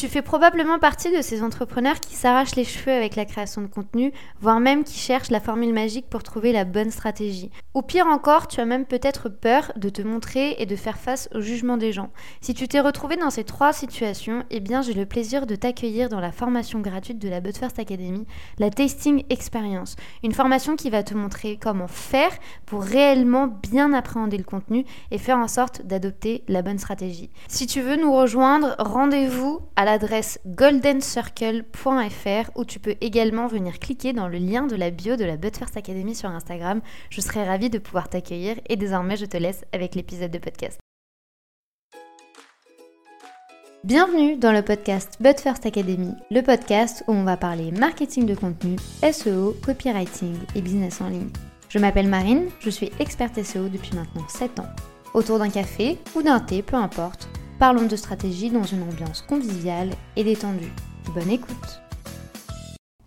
Tu fais probablement partie de ces entrepreneurs qui s'arrachent les cheveux avec la création de contenu, voire même qui cherchent la formule magique pour trouver la bonne stratégie. Ou pire encore, tu as même peut-être peur de te montrer et de faire face au jugement des gens. Si tu t'es retrouvé dans ces trois situations, eh bien j'ai le plaisir de t'accueillir dans la formation gratuite de la But First Academy, la Tasting Experience. Une formation qui va te montrer comment faire pour réellement bien appréhender le contenu et faire en sorte d'adopter la bonne stratégie. Si tu veux nous rejoindre, rendez-vous à l'adresse goldencircle.fr où tu peux également venir cliquer dans le lien de la bio de la But First Academy sur Instagram. Je serai ravie de pouvoir t'accueillir et désormais je te laisse avec l'épisode de podcast. Bienvenue dans le podcast But First Academy, le podcast où on va parler marketing de contenu, SEO, copywriting et business en ligne. Je m'appelle Marine, je suis experte SEO depuis maintenant 7 ans. Autour d'un café ou d'un thé, peu importe, parlons de stratégie dans une ambiance conviviale et détendue. Bonne écoute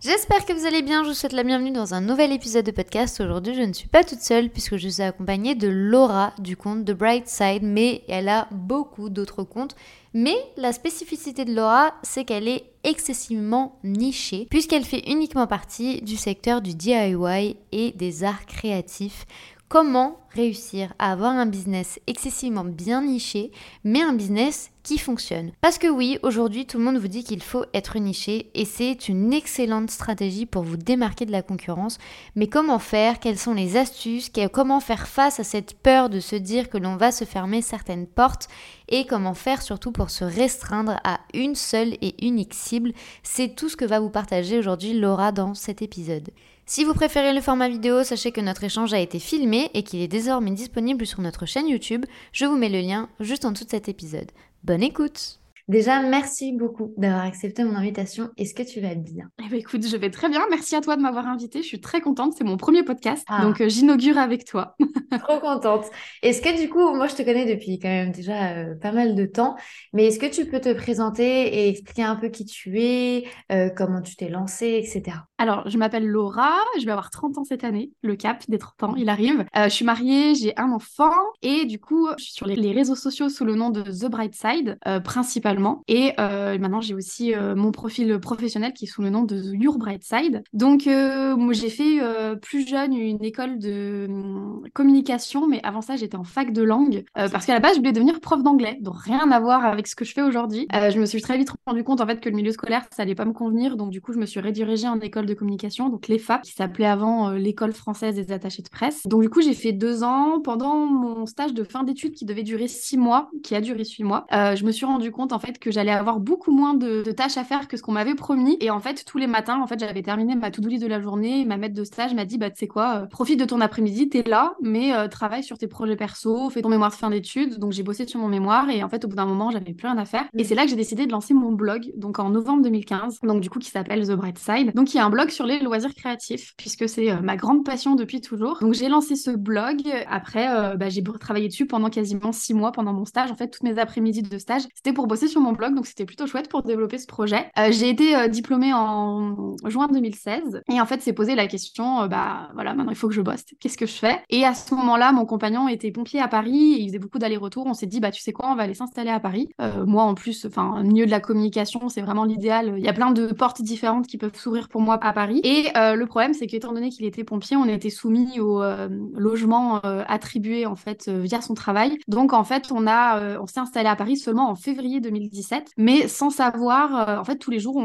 J'espère que vous allez bien, je vous souhaite la bienvenue dans un nouvel épisode de podcast. Aujourd'hui je ne suis pas toute seule puisque je suis accompagnée de Laura du compte The Bright Side, mais elle a beaucoup d'autres comptes. Mais la spécificité de Laura, c'est qu'elle est excessivement nichée puisqu'elle fait uniquement partie du secteur du DIY et des arts créatifs comment réussir à avoir un business excessivement bien niché, mais un business qui fonctionne. Parce que oui, aujourd'hui, tout le monde vous dit qu'il faut être niché et c'est une excellente stratégie pour vous démarquer de la concurrence. Mais comment faire? Quelles sont les astuces? Comment faire face à cette peur de se dire que l'on va se fermer certaines portes? Et comment faire surtout pour se restreindre à une seule et unique cible? C'est tout ce que va vous partager aujourd'hui Laura dans cet épisode. Si vous préférez le format vidéo, sachez que notre échange a été filmé et qu'il est désormais disponible sur notre chaîne YouTube. Je vous mets le lien juste en dessous de cet épisode. Bonne écoute Déjà, merci beaucoup d'avoir accepté mon invitation. Est-ce que tu vas bien? Eh ben, Écoute, je vais très bien. Merci à toi de m'avoir invitée. Je suis très contente. C'est mon premier podcast. Ah. Donc, euh, j'inaugure avec toi. Trop contente. Est-ce que du coup, moi, je te connais depuis quand même déjà euh, pas mal de temps. Mais est-ce que tu peux te présenter et expliquer un peu qui tu es, euh, comment tu t'es lancée, etc. Alors, je m'appelle Laura. Je vais avoir 30 ans cette année. Le cap des 30 ans, il arrive. je suis mariée, j'ai un enfant. Et du coup, je suis sur les, les réseaux sociaux sous le nom de The Bright Side, principalement et euh, maintenant, j'ai aussi euh, mon profil professionnel qui est sous le nom de Your Bright Side. Donc, euh, j'ai fait plus jeune une école de hum, communication, mais avant ça, j'étais en fac de langue parce qu'à la base, je voulais devenir prof d'anglais. Donc, rien à voir avec ce que je fais aujourd'hui. je me suis très vite rendu compte en fait que le milieu scolaire, ça allait pas me convenir. Donc, du coup, je me suis redirigée en école de communication, donc l'EFA, qui s'appelait avant l'école française des attachés de presse. Donc, du coup, j'ai fait deux ans pendant mon stage de fin d'études qui devait durer six mois, qui a duré six mois. je me suis rendu compte en fait que j'allais avoir beaucoup moins de, tâches à faire que ce qu'on m'avait promis. Et en fait, tous les matins, en fait, j'avais terminé ma to-do list de la journée. ma maître de stage m'a dit, bah, tu sais quoi, euh, profite de ton après-midi, t'es là, mais euh, travaille sur tes projets perso, fais ton mémoire de fin d'études. Donc, j'ai bossé sur mon mémoire et en fait, au bout d'un moment, j'avais plus rien à faire. Et c'est là que j'ai décidé de lancer mon blog, donc en novembre 2015, donc du coup, qui s'appelle The Bright Side. Donc, il y a un blog sur les loisirs créatifs, puisque c'est euh, ma grande passion depuis toujours. Donc, j'ai lancé ce blog. Après, bah, j'ai travaillé dessus pendant quasiment six mois pendant mon stage. En fait, toutes mes après-midi de stage, c'était pour bosser sur mon blog donc c'était plutôt chouette pour développer ce projet. Euh, j'ai été euh, diplômée en juin 2016 et en fait c'est posé la question, euh, bah voilà, maintenant il faut que je bosse, qu'est-ce que je fais? Et à ce moment-là, mon compagnon était pompier à Paris, et il faisait beaucoup d'allers-retours, on s'est dit, bah tu sais quoi, on va aller s'installer à Paris. moi en plus, enfin, milieu de la communication, c'est vraiment l'idéal, il y a plein de portes différentes qui peuvent s'ouvrir pour moi à Paris. Et le problème, c'est qu'étant donné qu'il était pompier, on était soumis au logement attribué en fait via son travail. Donc en fait, on a, on s'est installé à Paris seulement en février 2017 mais sans savoir, euh, en fait, tous les jours,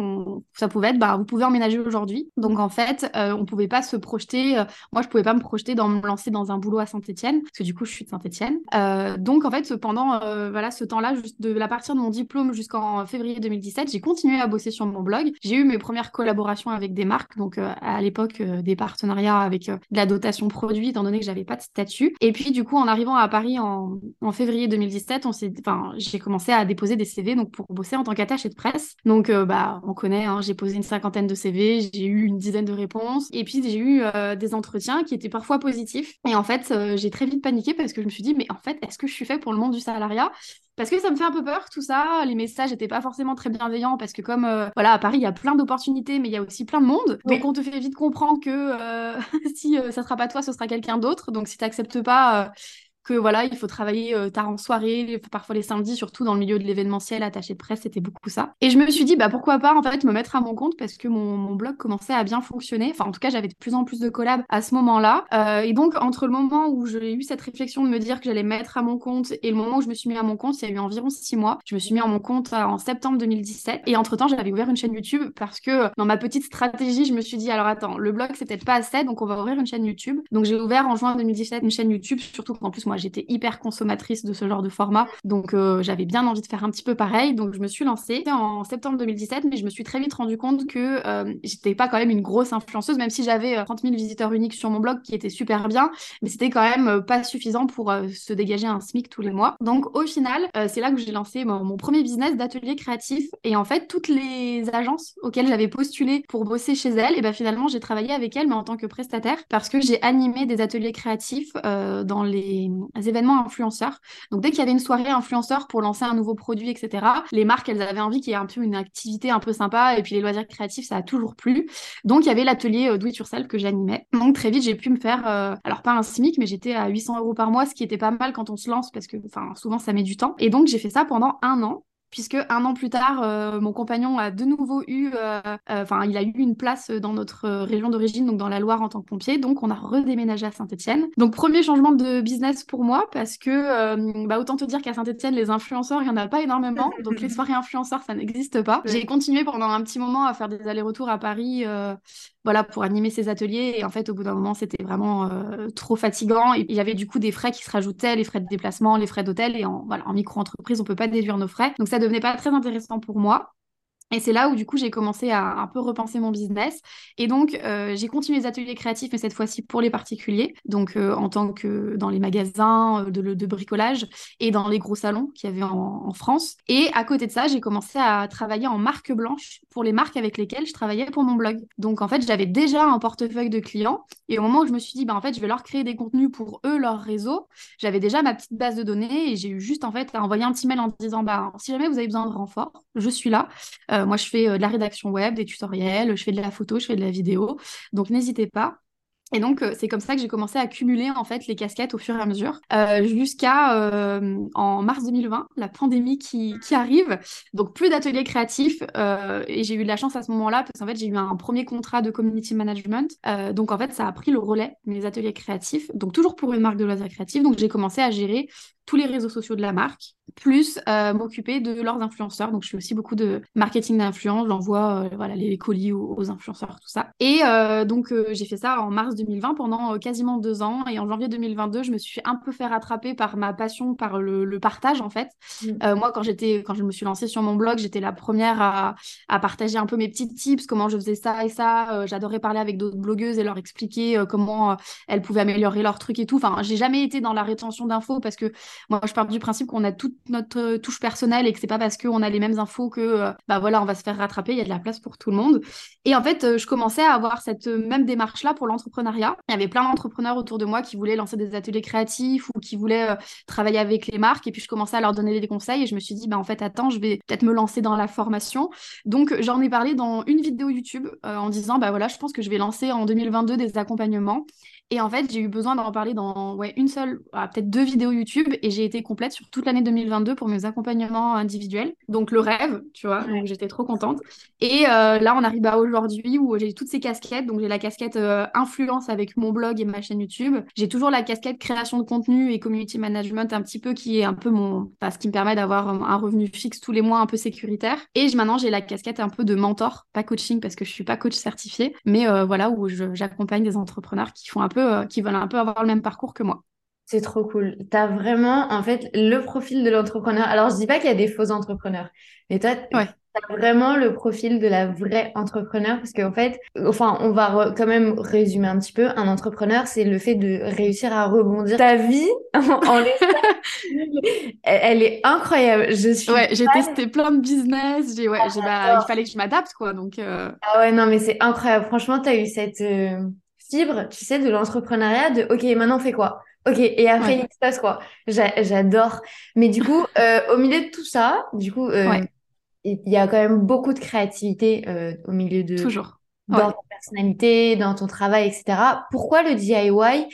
ça pouvait être, bah, vous pouvez emménager aujourd'hui. Donc, en fait, euh, on pouvait pas se projeter, euh, moi, je pouvais pas me projeter dans me lancer dans un boulot à Saint-Etienne, parce que du coup, je suis de Saint-Etienne. donc, en fait, pendant voilà, ce temps-là, de la partir de mon diplôme jusqu'en février 2017, j'ai continué à bosser sur mon blog. J'ai eu mes premières collaborations avec des marques, donc à l'époque, des partenariats avec de la dotation produit, étant donné que j'avais pas de statut. Et puis, du coup, en arrivant à Paris en, février 2017, on s'est, enfin, j'ai commencé à déposer des CV donc pour bosser en tant qu'attaché de presse. Donc, euh, bah, on connaît, hein, j'ai posé une cinquantaine de CV, j'ai eu une dizaine de réponses, et puis j'ai eu euh, des entretiens qui étaient parfois positifs. Et en fait, euh, j'ai très vite paniqué parce que je me suis dit, mais en fait, est-ce que je suis fait pour le monde du salariat? Parce que ça me fait un peu peur tout ça. Les messages n'étaient pas forcément très bienveillants parce que comme voilà à Paris il y a plein d'opportunités mais il y a aussi plein de monde. Donc on te fait vite comprendre que si ça sera pas toi ce sera quelqu'un d'autre. Donc si tu n'acceptes pas que voilà, il faut travailler tard en soirée, parfois les samedis, surtout dans le milieu de l'événementiel, attaché de presse, c'était beaucoup ça. Et je me suis dit, bah pourquoi pas en fait me mettre à mon compte parce que mon, mon blog commençait à bien fonctionner. Enfin, en tout cas, j'avais de plus en plus de collabs à ce moment-là. et donc, entre le moment où j'ai eu cette réflexion de me dire que j'allais mettre à mon compte et le moment où je me suis mis à mon compte, il y a eu environ six mois. Je me suis mis à mon compte en septembre 2017. Et entre-temps, j'avais ouvert une chaîne YouTube parce que dans ma petite stratégie, je me suis dit, alors attends, le blog, c'est peut-être pas assez, donc on va ouvrir une chaîne YouTube. Donc j'ai ouvert en juin 2017 une chaîne YouTube, surtout qu'en plus, moi, j'étais hyper consommatrice de ce genre de format. Donc euh, j'avais bien envie de faire un petit peu pareil. Donc je me suis lancée en septembre 2017, mais je me suis très vite rendu compte que euh, j'étais pas quand même une grosse influenceuse, même si j'avais 30 euh, 000 visiteurs uniques sur mon blog qui était super bien, mais c'était quand même pas suffisant pour se dégager un SMIC tous les mois. Donc au final, c'est là que j'ai lancé mon, premier business d'atelier créatif. Et en fait, toutes les agences auxquelles j'avais postulé pour bosser chez elles, et ben finalement, j'ai travaillé avec elles, mais en tant que prestataire, parce que j'ai animé des ateliers créatifs dans les événements influenceurs. Donc dès qu'il y avait une soirée influenceur pour lancer un nouveau produit, etc., les marques, elles avaient envie qu'il y ait un peu une activité un peu sympa, et puis les loisirs créatifs, ça a toujours plu. Donc il y avait l'atelier Do It Yourself que j'animais. Donc très vite, j'ai pu me faire, alors pas un SMIC, mais j'étais à 800 euros par mois, ce qui était pas mal quand on se lance parce que souvent ça met du temps. Et donc j'ai fait ça pendant un an puisque un an plus tard, euh, mon compagnon a de nouveau eu, euh, euh, enfin, il a eu une place dans notre région d'origine, donc dans la Loire en tant que pompier. Donc, on a redéménagé à Saint-Etienne. Donc, premier changement de business pour moi, parce que, bah, autant te dire qu'à Saint-Etienne, les influenceurs, il n'y en a pas énormément. Donc, les soirées influenceurs, ça n'existe pas. J'ai continué pendant un petit moment à faire des allers-retours à Paris voilà, pour animer ces ateliers. Et en fait, au bout d'un moment, c'était vraiment trop fatigant. Et il y avait du coup des frais qui se rajoutaient, les frais de déplacement, les frais d'hôtel. Et en, voilà, en micro-entreprise, on peut pas déduire nos frais. Donc, ça devenait pas très intéressant pour moi. Et c'est là où du coup j'ai commencé à un peu repenser mon business. Et donc euh, j'ai continué les ateliers créatifs, mais cette fois-ci pour les particuliers, donc euh, en tant que dans les magasins euh, de, bricolage et dans les gros salons qu'il y avait en, France. Et à côté de ça, j'ai commencé à travailler en marque blanche pour les marques avec lesquelles je travaillais pour mon blog. Donc en fait, j'avais déjà un portefeuille de clients. Et au moment où je me suis dit, bah, en fait, je vais leur créer des contenus pour eux, leur réseau, j'avais déjà ma petite base de données et j'ai eu juste en fait à envoyer un petit mail en disant, bah, si jamais vous avez besoin de renfort, je suis là. Moi, je fais euh, de la rédaction web, des tutoriels, je fais de la photo, je fais de la vidéo. Donc, n'hésitez pas. Et donc, euh, c'est comme ça que j'ai commencé à cumuler en fait les casquettes au fur et à mesure, jusqu'à en mars 2020, la pandémie qui arrive. Donc, plus d'ateliers créatifs. et j'ai eu de la chance à ce moment-là, parce qu'en fait, j'ai eu un premier contrat de community management. donc, en fait, ça a pris le relais, mes ateliers créatifs. Donc, toujours pour une marque de loisirs créatifs. Donc, j'ai commencé à gérer tous les réseaux sociaux de la marque, plus euh, m'occuper de leurs influenceurs. Donc, je fais aussi beaucoup de marketing d'influence. J'envoie euh, voilà, les colis aux, influenceurs, tout ça. Et euh, donc, j'ai fait ça en mars 2020 pendant quasiment deux ans. Et en janvier 2022, je me suis un peu fait rattraper par ma passion, par le, partage, en fait. Mm. moi, quand, j'étais, quand je me suis lancée sur mon blog, j'étais la première à, à, partager un peu mes petits tips, comment je faisais ça et ça. J'adorais parler avec d'autres blogueuses et leur expliquer comment elles pouvaient améliorer leurs trucs et tout. Enfin, j'ai jamais été dans la rétention d'infos parce que moi, je pars du principe qu'on a toute notre euh, touche personnelle et que c'est pas parce qu'on a les mêmes infos que, euh, bah voilà, on va se faire rattraper. Il y a de la place pour tout le monde. Et en fait, euh, je commençais à avoir cette même démarche-là pour l'entrepreneuriat. Il y avait plein d'entrepreneurs autour de moi qui voulaient lancer des ateliers créatifs ou qui voulaient travailler avec les marques. Et puis, je commençais à leur donner des conseils et je me suis dit, bah en fait, attends, je vais peut-être me lancer dans la formation. Donc, j'en ai parlé dans une vidéo YouTube en disant, bah voilà, je pense que je vais lancer en 2022 des accompagnements. Et en fait, j'ai eu besoin d'en parler dans ouais, une seule, ah, peut-être deux vidéos YouTube, et j'ai été complète sur toute l'année 2022 pour mes accompagnements individuels. Donc le rêve, tu vois, donc j'étais trop contente. Et euh, là, on arrive à aujourd'hui où j'ai toutes ces casquettes. Donc j'ai la casquette euh, influence avec mon blog et ma chaîne YouTube. J'ai toujours la casquette création de contenu et community management un petit peu qui est un peu mon, enfin, ce qui me permet d'avoir un revenu fixe tous les mois un peu sécuritaire. Et maintenant, j'ai la casquette un peu de mentor, pas coaching parce que je suis pas coach certifié, mais euh, voilà où j'accompagne des entrepreneurs qui font un peu euh, qui veulent un peu avoir le même parcours que moi. C'est trop cool. Tu as vraiment, en fait, le profil de l'entrepreneur. Alors, je dis pas qu'il y a des faux entrepreneurs, mais toi, tu as vraiment le profil de la vraie entrepreneur parce qu'en fait, enfin, on va quand même résumer un petit peu. Un entrepreneur, c'est le fait de réussir à rebondir. Ta vie, en, elle, est incroyable. Je suis. Ouais, j'ai testé plein de business. J'ai, ouais, j'ai, il fallait que je m'adapte, quoi. Donc. Euh. Ah ouais, non, mais c'est incroyable. Franchement, tu as eu cette. Euh, fibre, tu sais, de l'entrepreneuriat, de OK, maintenant on fait quoi? Ok, et après il se passe quoi? J'adore. Mais du coup, euh, au milieu de tout ça, du coup, euh, il y a quand même beaucoup de créativité euh, au milieu de, Toujours. dans ta personnalité, dans ton travail, etc. Pourquoi le DIY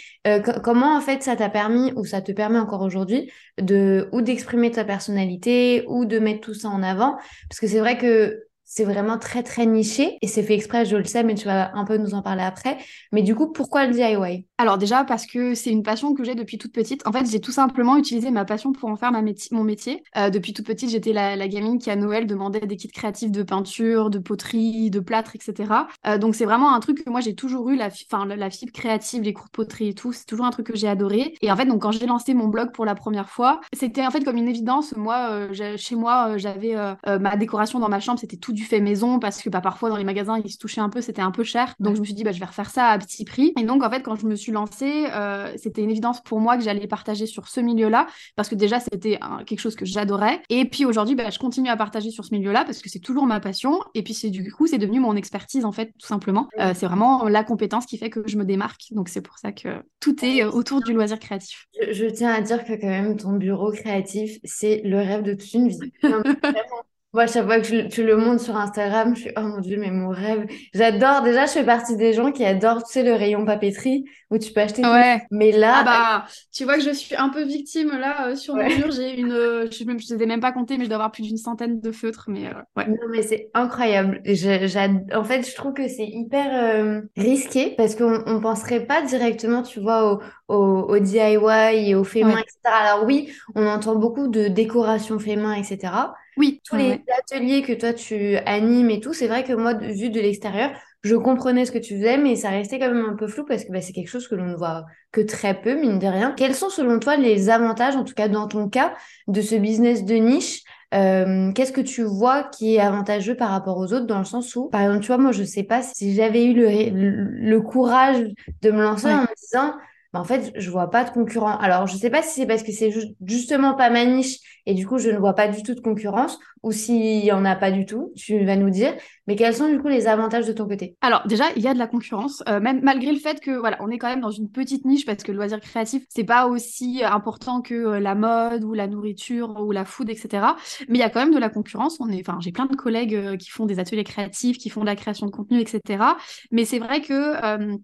Comment en fait ça t'a permis ou ça te permet encore aujourd'hui de ou d'exprimer ta personnalité ou de mettre tout ça en avant? Parce que c'est vrai que c'est vraiment très très niché et c'est fait exprès, je le sais, mais tu vas un peu nous en parler après. Mais du coup, pourquoi le DIY Alors déjà parce que c'est une passion que j'ai depuis toute petite. En fait, j'ai tout simplement utilisé ma passion pour en faire ma mon métier. Euh, depuis toute petite, j'étais la, la, gamine qui à Noël demandait des kits créatifs de peinture, de poterie, de plâtre, etc. Euh, donc c'est vraiment un truc que moi j'ai toujours eu, la, fin, la, fibre créative, les cours de poterie et tout. C'est toujours un truc que j'ai adoré. Et en fait, donc quand j'ai lancé mon blog pour la première fois, c'était en fait comme une évidence. Moi, euh, chez moi, j'avais ma décoration dans ma chambre, c'était tout du fait maison parce que bah, parfois dans les magasins ils se touchaient un peu, c'était un peu cher. Donc je me suis dit bah, je vais refaire ça à petit prix. Et donc en fait quand je me suis lancée, euh, c'était une évidence pour moi que j'allais partager sur ce milieu-là parce que déjà c'était quelque chose que j'adorais. Et puis aujourd'hui bah, je continue à partager sur ce milieu-là parce que c'est toujours ma passion. Et puis c'est du coup c'est devenu mon expertise en fait tout simplement. Euh, c'est vraiment la compétence qui fait que je me démarque. Donc c'est pour ça que tout est euh, autour du loisir créatif. Je, je, tiens à dire que quand même ton bureau créatif c'est le rêve de toute une vie. Moi, chaque fois que tu le montres sur Instagram, je suis, oh mon Dieu, mais mon rêve. J'adore, déjà, je fais partie des gens qui adorent, tu sais, le rayon papeterie où tu peux acheter ouais. tout. Mais là. Ah bah, tu vois que je suis un peu victime là, euh, sur mon mur. J'ai une, euh, je ne les ai même pas comptés, mais je dois avoir plus d'une centaine de feutres. Mais euh, ouais. Non, mais c'est incroyable. en fait, je trouve que c'est hyper risqué parce qu'on ne penserait pas directement, tu vois, au, au, DIY et au fait main, etc. Alors oui, on entend beaucoup de décoration fait main, etc. Oui. Tous les ateliers que toi tu animes et tout, c'est vrai que moi, vu de l'extérieur, je comprenais ce que tu faisais, mais ça restait quand même un peu flou parce que bah, c'est quelque chose que l'on ne voit que très peu, mine de rien. Quels sont selon toi les avantages, en tout cas dans ton cas, de ce business de niche? Euh, qu'est-ce que tu vois qui est avantageux par rapport aux autres dans le sens où, par exemple, tu vois, moi, je sais pas si j'avais eu le, courage de me lancer en me disant, bah, en fait, je vois pas de concurrent. Alors, je sais pas si c'est parce que c'est justement pas ma niche et du coup, je ne vois pas du tout de concurrence ou s'il y en a pas du tout, tu vas nous dire. Mais quels sont du coup les avantages de ton côté? Alors, déjà, il y a de la concurrence, euh, même malgré le fait que, voilà, on est quand même dans une petite niche parce que le loisir créatif, c'est pas aussi important que euh, la mode ou la nourriture ou la food, etc. Mais il y a quand même de la concurrence. Enfin, j'ai plein de collègues euh, qui font des ateliers créatifs, qui font de la création de contenu, etc. Mais c'est vrai que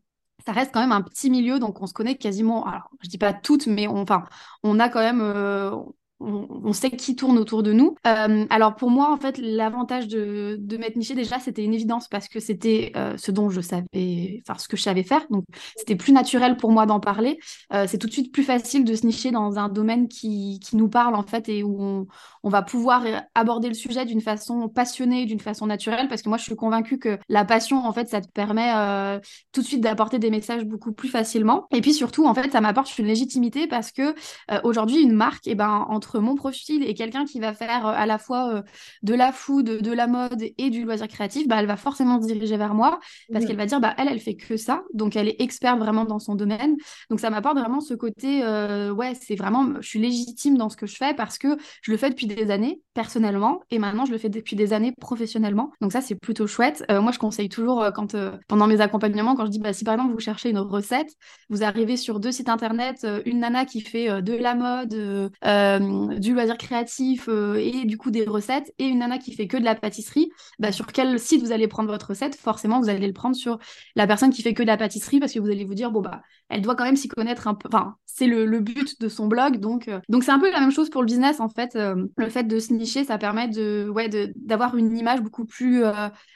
ça reste quand même un petit milieu, donc on se connaît quasiment, alors je dis pas toutes, mais on, enfin, a quand même, euh, on, sait qui tourne autour de nous. Euh, alors pour moi, en fait, l'avantage de, de m'être niché déjà, c'était une évidence parce que c'était euh, ce dont je savais, enfin ce que je savais faire. Donc c'était plus naturel pour moi d'en parler. Euh, c'est tout de suite plus facile de se nicher dans un domaine qui, nous parle en fait et où on, on va pouvoir aborder le sujet d'une façon passionnée, d'une façon naturelle parce que moi je suis convaincue que la passion en fait ça te permet tout de suite d'apporter des messages beaucoup plus facilement. Et puis surtout en fait ça m'apporte une légitimité parce que aujourd'hui une marque, et eh ben entre mon profil et quelqu'un qui va faire euh, à la fois euh, de la food, de la mode et du loisir créatif, bah, elle va forcément se diriger vers moi parce qu'elle va dire, bah, elle, elle fait que ça. Donc, elle est experte vraiment dans son domaine. Donc, ça m'apporte vraiment ce côté, euh, ouais, c'est vraiment, je suis légitime dans ce que je fais parce que je le fais depuis des années personnellement et maintenant, je le fais depuis des années professionnellement. Donc, ça, c'est plutôt chouette. moi, je conseille toujours quand, pendant mes accompagnements, quand je dis, bah, si par exemple, vous cherchez une recette, vous arrivez sur deux sites internet, une nana qui fait de la mode, du loisir créatif euh, et du coup des recettes et une nana qui fait que de la pâtisserie, bah, sur quel site vous allez prendre votre recette? Forcément, vous allez le prendre sur la personne qui fait que de la pâtisserie parce que vous allez vous dire, bon, bah, elle doit quand même s'y connaître un peu. Enfin, c'est le, but de son blog. Donc, euh, donc c'est un peu la même chose pour le business en fait. Euh, le fait de se nicher, ça permet de, ouais, d'avoir une image beaucoup plus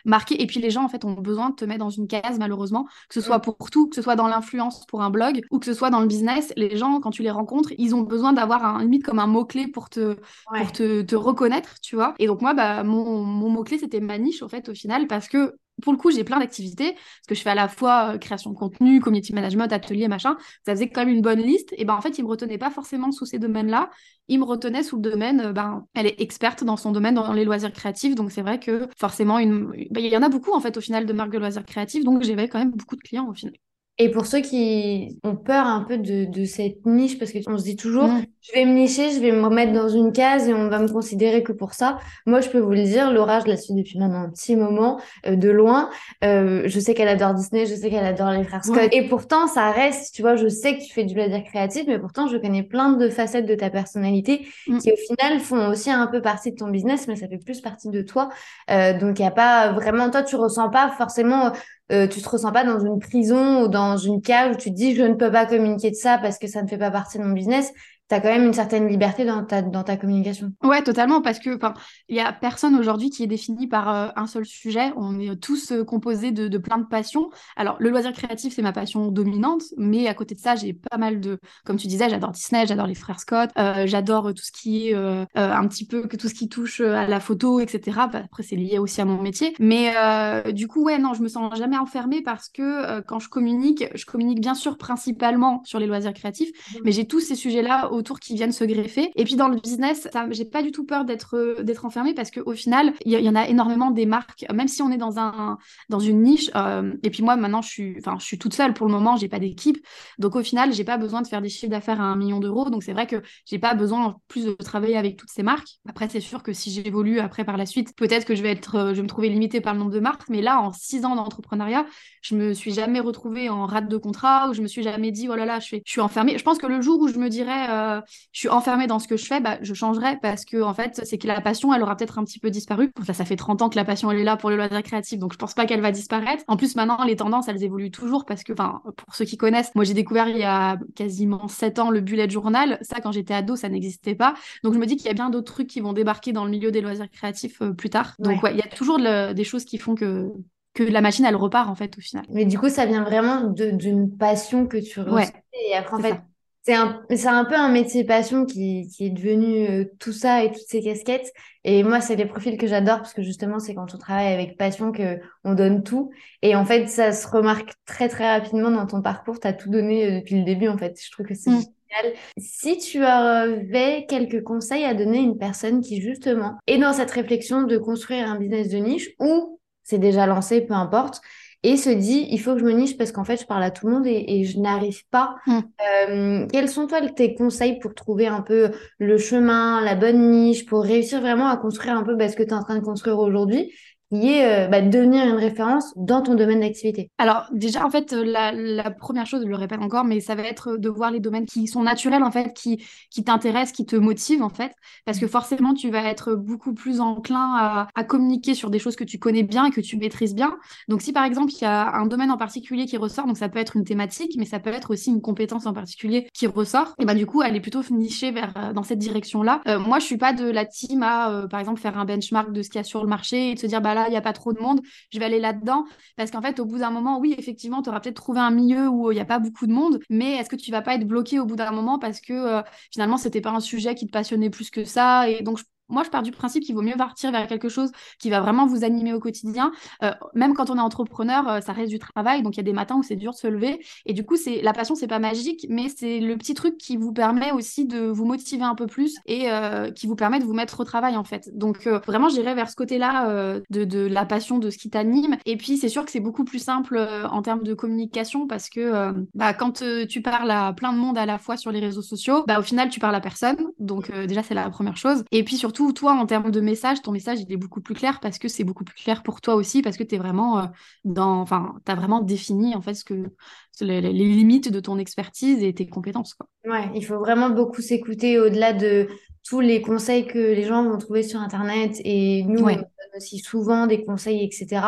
marquée. Et puis les gens en fait ont besoin de te mettre dans une case malheureusement, que ce soit pour tout, que ce soit dans l'influence pour un blog ou que ce soit dans le business. Les gens quand tu les rencontres, ils ont besoin d'avoir un limite comme un mot clé pour te, pour te, te, reconnaître, tu vois. Et donc, moi, bah, mon, mon mot-clé, c'était ma niche, au fait, au final, parce que pour le coup, j'ai plein d'activités, parce que je fais à la fois euh, création de contenu, community management, atelier, machin. Ça faisait quand même une bonne liste. Et ben en fait, il me retenait pas forcément sous ces domaines-là. Il me retenait sous le domaine, euh, ben, elle est experte dans son domaine, dans les loisirs créatifs. Donc c'est vrai que forcément. Ben, il y en a beaucoup en fait au final de marques de loisirs créatifs. Donc j'avais quand même beaucoup de clients au final. Et pour ceux qui ont peur un peu de, de cette niche, parce qu'on se dit toujours, mm. je vais me nicher, je vais me remettre dans une case et on va me considérer que pour ça. Moi, je peux vous le dire, Laura, je la suis depuis maintenant un petit moment, euh, de loin. Euh, je sais qu'elle adore Disney, je sais qu'elle adore les frères Scott. Et pourtant, ça reste, tu vois, je sais que tu fais du loisir créatif, mais pourtant, je connais plein de facettes de ta personnalité mm. qui, au final, font aussi un peu partie de ton business, mais ça fait plus partie de toi. Euh, donc, il n'y a pas vraiment, toi, tu ressens pas forcément euh, tu te ressens pas dans une prison ou dans une cage où tu te dis je ne peux pas communiquer de ça parce que ça ne fait pas partie de mon business tu as quand même une certaine liberté dans ta, dans ta communication. Ouais, totalement, parce que il y a personne aujourd'hui qui est défini par euh, un seul sujet. On est tous euh, composés de, de, plein de passions. Alors, le loisir créatif, c'est ma passion dominante, mais à côté de ça, j'ai pas mal de, comme tu disais, j'adore Disney, j'adore les frères Scott, euh, j'adore tout ce qui est un petit peu que tout ce qui touche à la photo, etc. Bah, après, c'est lié aussi à mon métier. Mais du coup, ouais, non, je me sens jamais enfermée parce que quand je communique, je communique bien sûr principalement sur les loisirs créatifs, mmh. mais j'ai tous ces sujets-là autour qui viennent se greffer. Et puis dans le business, j'ai pas du tout peur d'être euh, enfermée parce qu'au final, il y, en a énormément des marques, même si on est dans un dans une niche. Euh, et puis moi maintenant, je suis je suis toute seule pour le moment, j'ai pas d'équipe, donc au final, j'ai pas besoin de faire des chiffres d'affaires à un million d'euros. Donc c'est vrai que j'ai pas besoin en plus de travailler avec toutes ces marques. Après c'est sûr que si j'évolue après par la suite, peut-être que je vais être, euh, je me trouver limitée par le nombre de marques. Mais là, en six ans d'entrepreneuriat, je me suis jamais retrouvée en rate de contrat ou je me suis jamais dit oh là là, je suis enfermée. Je pense que le jour où je me dirais je suis enfermée dans ce que je fais, bah, je changerai parce que en fait, c'est que la passion, elle aura peut-être un petit peu disparu. Enfin, ça fait 30 ans que la passion, elle est là pour le loisir créatif, donc je pense pas qu'elle va disparaître. En plus, maintenant, les tendances, elles évoluent toujours parce que, enfin, pour ceux qui connaissent, moi, j'ai découvert il y a quasiment 7 ans le bullet journal. Ça, quand j'étais ado, ça n'existait pas. Donc, je me dis qu'il y a bien d'autres trucs qui vont débarquer dans le milieu des loisirs créatifs euh, plus tard. Donc, ouais, il y a toujours des choses qui font que que la machine elle repart en fait au final. Mais du coup ça vient vraiment d'une passion que tu ressens et après en fait c'est un, c'est un peu un métier passion qui, qui est devenu euh, tout ça et toutes ces casquettes. Et moi, c'est les profils que j'adore parce que justement, c'est quand on travaille avec passion que on donne tout. Et en fait, ça se remarque très, très rapidement dans ton parcours. Tu as tout donné euh, depuis le début, en fait. Je trouve que c'est mm. génial. Si tu avais quelques conseils à donner à une personne qui, justement, est dans cette réflexion de construire un business de niche ou c'est déjà lancé, peu importe, et se dit il faut que je me niche parce qu'en fait je parle à tout le monde et, je n'arrive pas. Hmm. Euh, quels sont toi tes conseils pour trouver un peu le chemin, la bonne niche, pour réussir vraiment à construire un peu bah, ce que tu es en train de construire aujourd'hui? Qui est euh, bah, devenir une référence dans ton domaine d'activité Alors déjà, en fait, euh, la, première chose, je le répète encore, mais ça va être de voir les domaines qui sont naturels, en fait, qui, qui t'intéressent, qui te motivent, en fait, parce que forcément, tu vas être beaucoup plus enclin à, communiquer sur des choses que tu connais bien et que tu maîtrises bien. Donc si, par exemple, il y a un domaine en particulier qui ressort, donc ça peut être une thématique, mais ça peut être aussi une compétence en particulier qui ressort, et ben du coup, elle est plutôt nichée vers, euh, dans cette direction-là. moi, je suis pas de la team à, par exemple, faire un benchmark de ce qu'il y a sur le marché et de se dire, bah là, il n'y a pas trop de monde, je vais aller là-dedans. Parce qu'en fait, au bout d'un moment, oui, effectivement, tu auras peut-être trouvé un milieu où il n'y a pas beaucoup de monde, mais est-ce que tu vas pas être bloqué au bout d'un moment parce que euh, finalement, c'était pas un sujet qui te passionnait plus que ça Et donc, je moi, je pars du principe qu'il vaut mieux partir vers quelque chose qui va vraiment vous animer au quotidien. Euh, même quand on est entrepreneur, euh, ça reste du travail, donc il y a des matins où c'est dur de se lever. Et du coup, c'est la passion, c'est pas magique, mais c'est le petit truc qui vous permet aussi de vous motiver un peu plus et euh, qui vous permet de vous mettre au travail en fait. Donc vraiment, j'irai vers ce côté-là de, la passion, de ce qui t'anime. Et puis, c'est sûr que c'est beaucoup plus simple en termes de communication parce que bah, quand tu parles à plein de monde à la fois sur les réseaux sociaux, bah, au final, tu parles à personne. Donc déjà, c'est la première chose. Et puis surtout toi, en termes de message, ton message, il est beaucoup plus clair parce que c'est beaucoup plus clair pour toi aussi, parce que tu es vraiment euh, dans. Enfin, tu as vraiment défini, en fait, ce que, les, limites de ton expertise et tes compétences. Quoi. Il faut vraiment beaucoup s'écouter au-delà de tous les conseils que les gens vont trouver sur Internet et nous, on donne aussi souvent des conseils, etc.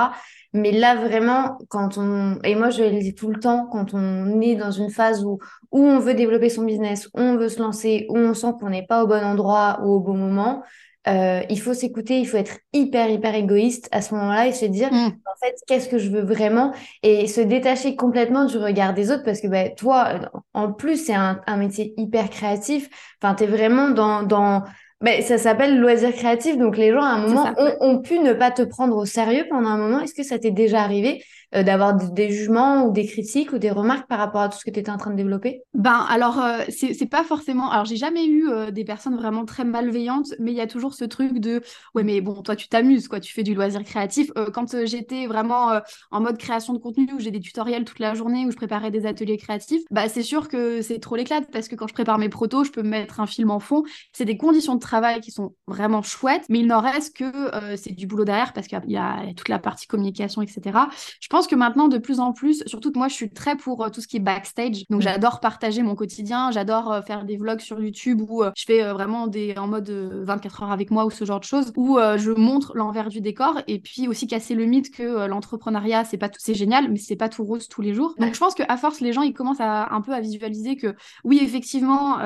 Mais là, vraiment, quand on, et moi, je le dis tout le temps, quand on est dans une phase où, où on veut développer son business, où on veut se lancer, où on sent qu'on n'est pas au bon endroit ou au bon moment, euh, il faut s'écouter, il faut être hyper, hyper égoïste à ce moment-là et se dire, mm. en fait, qu'est-ce que je veux vraiment et se détacher complètement du regard des autres parce que bah, toi, en plus, c'est un, un, métier hyper créatif. Enfin, tu es vraiment dans, dans bah, ça s'appelle loisir créatif, donc les gens à un moment ont, ont, pu ne pas te prendre au sérieux pendant un moment. Est-ce que ça t'est déjà arrivé euh, d'avoir des jugements ou des critiques ou des remarques par rapport à tout ce que tu étais en train de développer? Ben alors, euh, c'est pas forcément. Alors, j'ai jamais eu euh, des personnes vraiment très malveillantes, mais il y a toujours ce truc de ouais, mais bon, toi, tu t'amuses, quoi, tu fais du loisir créatif. quand j'étais vraiment en mode création de contenu, où j'ai des tutoriels toute la journée, où je préparais des ateliers créatifs, bah c'est sûr que c'est trop l'éclate parce que quand je prépare mes protos, je peux mettre un film en fond. C'est des conditions de travail qui sont vraiment chouettes, mais il n'en reste que c'est du boulot derrière parce qu'il y, a toute la partie communication, etc. Je pense que maintenant, de plus en plus, surtout que moi, je suis très pour tout ce qui est backstage. Donc, j'adore partager mon quotidien, j'adore faire des vlogs sur YouTube où je fais vraiment des en mode 24 heures avec moi ou ce genre de choses, où je montre l'envers du décor et puis aussi casser le mythe que l'entrepreneuriat, c'est pas tout, c'est génial, mais c'est pas tout rose tous les jours. Donc, je pense qu'à force, les gens, ils commencent à un peu à visualiser que oui, effectivement,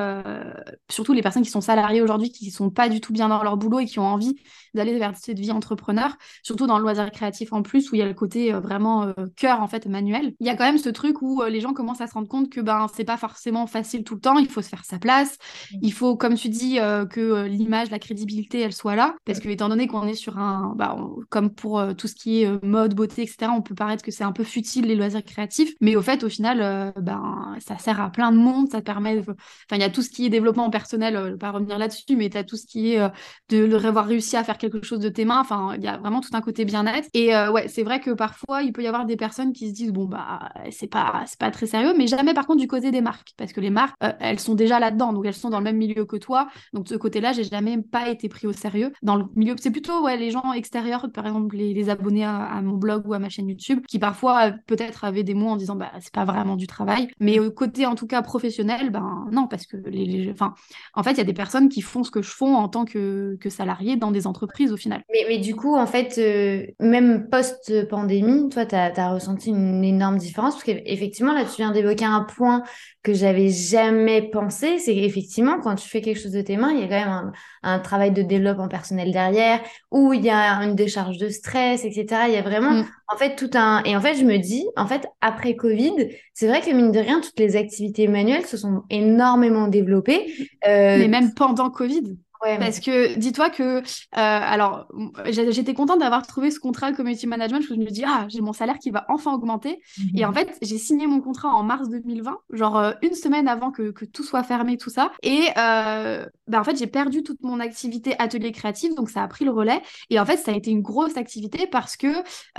surtout les personnes qui sont salariées aujourd'hui, qui sont pas du tout bien dans leur boulot et qui ont envie d'aller vers cette vie entrepreneur, surtout dans le loisir créatif en plus, où il y a le côté euh, vraiment euh, cœur en fait manuel. Il y a quand même ce truc où euh, les gens commencent à se rendre compte que ben c'est pas forcément facile tout le temps, il faut se faire sa place, mmh. il faut, comme tu dis, que l'image, la crédibilité, elle soit là, parce que étant donné qu'on est sur un, bah, comme pour tout ce qui est mode, beauté, etc., on peut paraître que c'est un peu futile les loisirs créatifs, mais au fait, au final, ben ça sert à plein de monde, ça permet, enfin il y a tout ce qui est développement personnel, je vais pas revenir là-dessus, mais tu as tout ce qui est de le avoir réussi à faire quelque chose de tes mains. Enfin, il y a vraiment tout un côté bien-être. Et euh, ouais, c'est vrai que parfois, il peut y avoir des personnes qui se disent bon bah c'est pas c'est pas très sérieux, mais jamais par contre du côté des marques, parce que les marques euh, elles sont déjà là-dedans, donc elles sont dans le même milieu que toi. Donc ce côté-là, j'ai jamais pas été pris au sérieux. Dans le milieu, c'est plutôt ouais les gens extérieurs, par exemple les, abonnés à, mon blog ou à ma chaîne YouTube, qui parfois peut-être avaient des mots en disant bah c'est pas vraiment du travail, mais au côté en tout cas professionnel, ben non parce que les, enfin en fait il y a des personnes qui font ce que je fais en tant que, que salarié dans des entreprises au final. Mais, mais du coup, en fait, euh, même post-pandémie, toi, tu as, ressenti une énorme différence parce qu'effectivement, là, tu viens d'évoquer un point que j'avais jamais pensé. C'est qu'effectivement, quand tu fais quelque chose de tes mains, il y a quand même un, travail de développement personnel derrière, où il y a une décharge de stress, etc. Il y a vraiment, mm. en fait, tout un. Et en fait, je me dis, en fait, après Covid, c'est vrai que mine de rien, toutes les activités manuelles se sont énormément développées. Euh, mais même pendant Covid. Parce que dis-toi que, euh, alors, j'étais contente d'avoir trouvé ce contrat de community management parce que je me dis, ah, j'ai mon salaire qui va enfin augmenter. Et en mhm. fait, j'ai signé mon contrat en mars 2020, genre euh, une semaine avant que, que, tout soit fermé, tout ça. Et euh, bah, en fait, j'ai perdu toute mon activité atelier créatif, donc ça a pris le relais. Et en fait, ça a été une grosse activité parce que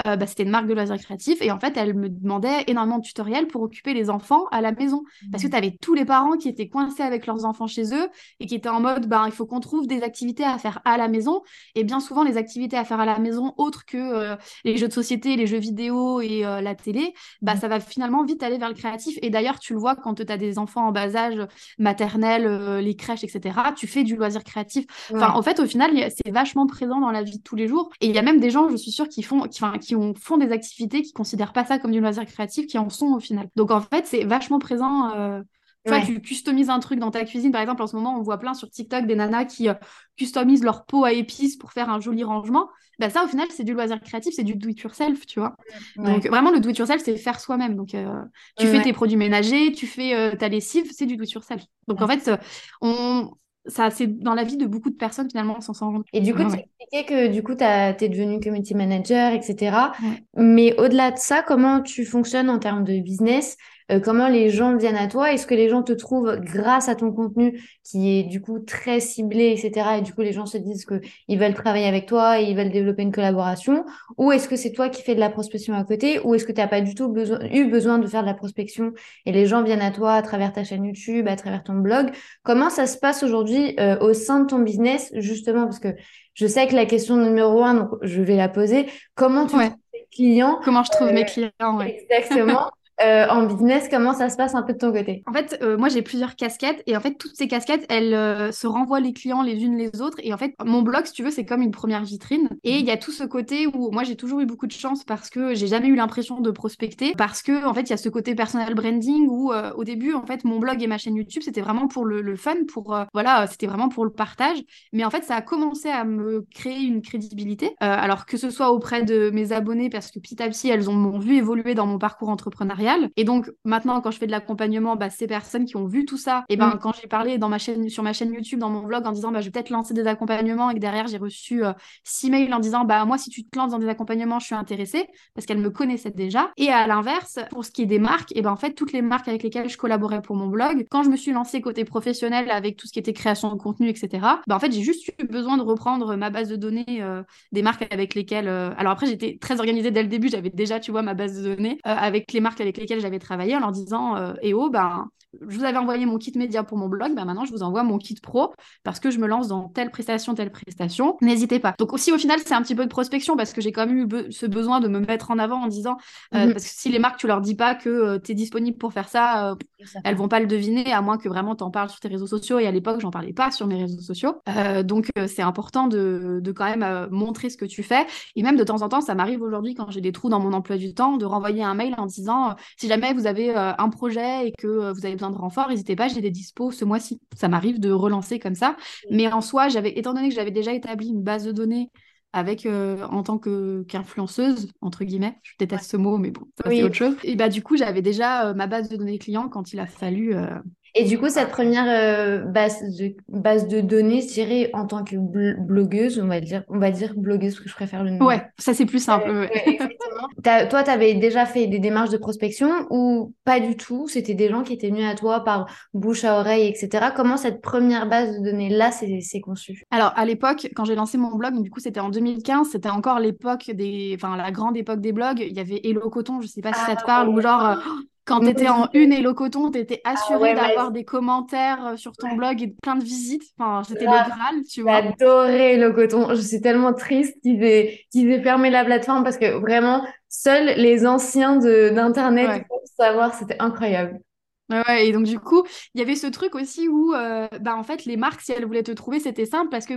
bah, c'était une marque de loisirs créatifs. Et en fait, elle me demandait énormément de tutoriels pour occuper les enfants à la maison. Parce que mhm. tu avais tous les parents qui étaient coincés avec leurs enfants chez eux et qui étaient en mode, ben, il faut qu'on trouve des activités à faire à la maison. Et bien souvent, les activités à faire à la maison, autres que euh, les jeux de société, les jeux vidéo et euh, la télé, bah, mmh. ça va finalement vite aller vers le créatif. Et d'ailleurs, tu le vois quand tu as des enfants en bas âge, maternelle, euh, les crèches, etc., tu fais du loisir créatif. Enfin, en fait, au final, c'est vachement présent dans la vie de tous les jours. Et il y a même des gens, je suis sûre, qui font, qui, qui ont, font des activités qui considèrent pas ça comme du loisir créatif, qui en sont au final. Donc, en fait, c'est vachement présent tu vois, tu customises un truc dans ta cuisine. Par exemple, en ce moment, on voit plein sur TikTok des nanas qui euh, customisent leur pot à épices pour faire un joli rangement. Ben, ça, au final, c'est du loisir créatif, c'est du do-it-yourself, tu vois. Donc, vraiment, le do-it-yourself, c'est faire soi-même. Donc, euh, tu fais tes produits ménagers, tu fais euh, ta lessive, c'est du do-it-yourself. Donc, en fait, on, ça, c'est dans la vie de beaucoup de personnes finalement, sans s'en rendre Et du coup, tu expliqué que du coup, tu es devenu community manager, etc. Mais au-delà de ça, comment tu fonctionnes en termes de business? Euh, comment les gens viennent à toi? Est-ce que les gens te trouvent grâce à ton contenu qui est du coup très ciblé, etc. Et du coup, les gens se disent qu'ils veulent travailler avec toi et ils veulent développer une collaboration? Ou est-ce que c'est toi qui fais de la prospection à côté? Ou est-ce que tu n'as pas du tout besoin, eu besoin de faire de la prospection et les gens viennent à toi à travers ta chaîne YouTube, à travers ton blog? Comment ça se passe aujourd'hui euh, au sein de ton business, justement? Parce que je sais que la question numéro un, donc je vais la poser. Comment tu trouves tes clients? Comment je trouve mes euh, clients Exactement. Euh, en business, comment ça se passe un peu de ton côté? En fait, euh, moi j'ai plusieurs casquettes et en fait toutes ces casquettes, elles euh, se renvoient les clients les unes les autres et en fait mon blog, si tu veux, c'est comme une première vitrine et il y a tout ce côté où moi j'ai toujours eu beaucoup de chance parce que j'ai jamais eu l'impression de prospecter parce que en fait il y a ce côté personal branding où au début en fait mon blog et ma chaîne YouTube c'était vraiment pour le, fun, pour voilà, c'était vraiment pour le partage, mais en fait ça a commencé à me créer une crédibilité. alors que ce soit auprès de mes abonnés parce que petit à petit elles ont vu évoluer dans mon parcours entrepreneurial et donc maintenant, quand je fais de l'accompagnement, bah, ces personnes qui ont vu tout ça, et ben mm. quand j'ai parlé dans ma chaîne, sur ma chaîne YouTube, dans mon vlog, en disant bah, je vais peut-être lancer des accompagnements, et que derrière j'ai reçu euh, six mails en disant bah moi si tu te lances dans des accompagnements, je suis intéressée parce qu'elles me connaissaient déjà. Et à l'inverse, pour ce qui est des marques, et ben en fait toutes les marques avec lesquelles je collaborais pour mon blog, quand je me suis lancée côté professionnel avec tout ce qui était création de contenu, etc. Bah en fait j'ai juste eu besoin de reprendre ma base de données euh, des marques avec lesquelles. Euh, alors après j'étais très organisée dès le début, j'avais déjà tu vois ma base de données avec les marques avec lesquels j'avais travaillé en leur disant euh, Eh oh, ben, je vous avais envoyé mon kit média pour mon blog, bah maintenant je vous envoie mon kit pro parce que je me lance dans telle prestation, telle prestation. N'hésitez pas. Donc aussi au final, c'est un petit peu de prospection parce que j'ai quand même eu ce besoin de me mettre en avant en disant, euh, mhm. parce que si les marques, tu leur dis pas que euh, tu es disponible pour faire ça, euh, elles vont pas le deviner à moins que vraiment tu en parles sur tes réseaux sociaux. Et à l'époque, j'en parlais pas sur mes réseaux sociaux. donc c'est important de, de, quand même montrer ce que tu fais. Et même de temps en temps, ça m'arrive aujourd'hui quand j'ai des trous dans mon emploi du temps de renvoyer un mail en disant, si jamais vous avez un projet et que vous avez besoin de renfort, n'hésitez pas, j'ai des dispos ce mois-ci. Ça m'arrive de relancer comme ça. Mais en soi, j'avais, étant donné que j'avais déjà établi une base de données avec euh, en tant que qu'influenceuse entre guillemets je déteste ce mot mais bon c'est autre chose et bah du coup j'avais déjà euh, ma base de données clients quand il a fallu euh, et du coup, cette première euh, base, de, base de données, je dirais, en tant que blogueuse, on va dire, on va dire blogueuse, parce que je préfère le nom. Ouais, ça c'est plus simple. toi, tu avais déjà fait des démarches de prospection ou pas du tout? C'était des gens qui étaient venus à toi par bouche à oreille, etc. Comment cette première base de données-là s'est conçue? Alors, à l'époque, quand j'ai lancé mon blog, du coup, c'était en 2015, c'était encore l'époque des... Enfin, la grande époque des blogs. Il y avait Hello Coton, je sais pas si ça te ah parle, ou genre... Euh, quand tu étais en une et le coton, tu étais ah assuré d'avoir des commentaires euh, sur ton blog et plein de visites. Enfin, c'était le Graal, tu vois. J'adorais le coton. Je suis tellement triste qu'ils aient, aient, fermé la plateforme parce que vraiment, seuls les anciens d'Internet pour savoir, c'était incroyable. Et donc du coup, il y avait ce truc aussi où, euh, bah, en fait, les marques, si elles voulaient te trouver, c'était simple parce que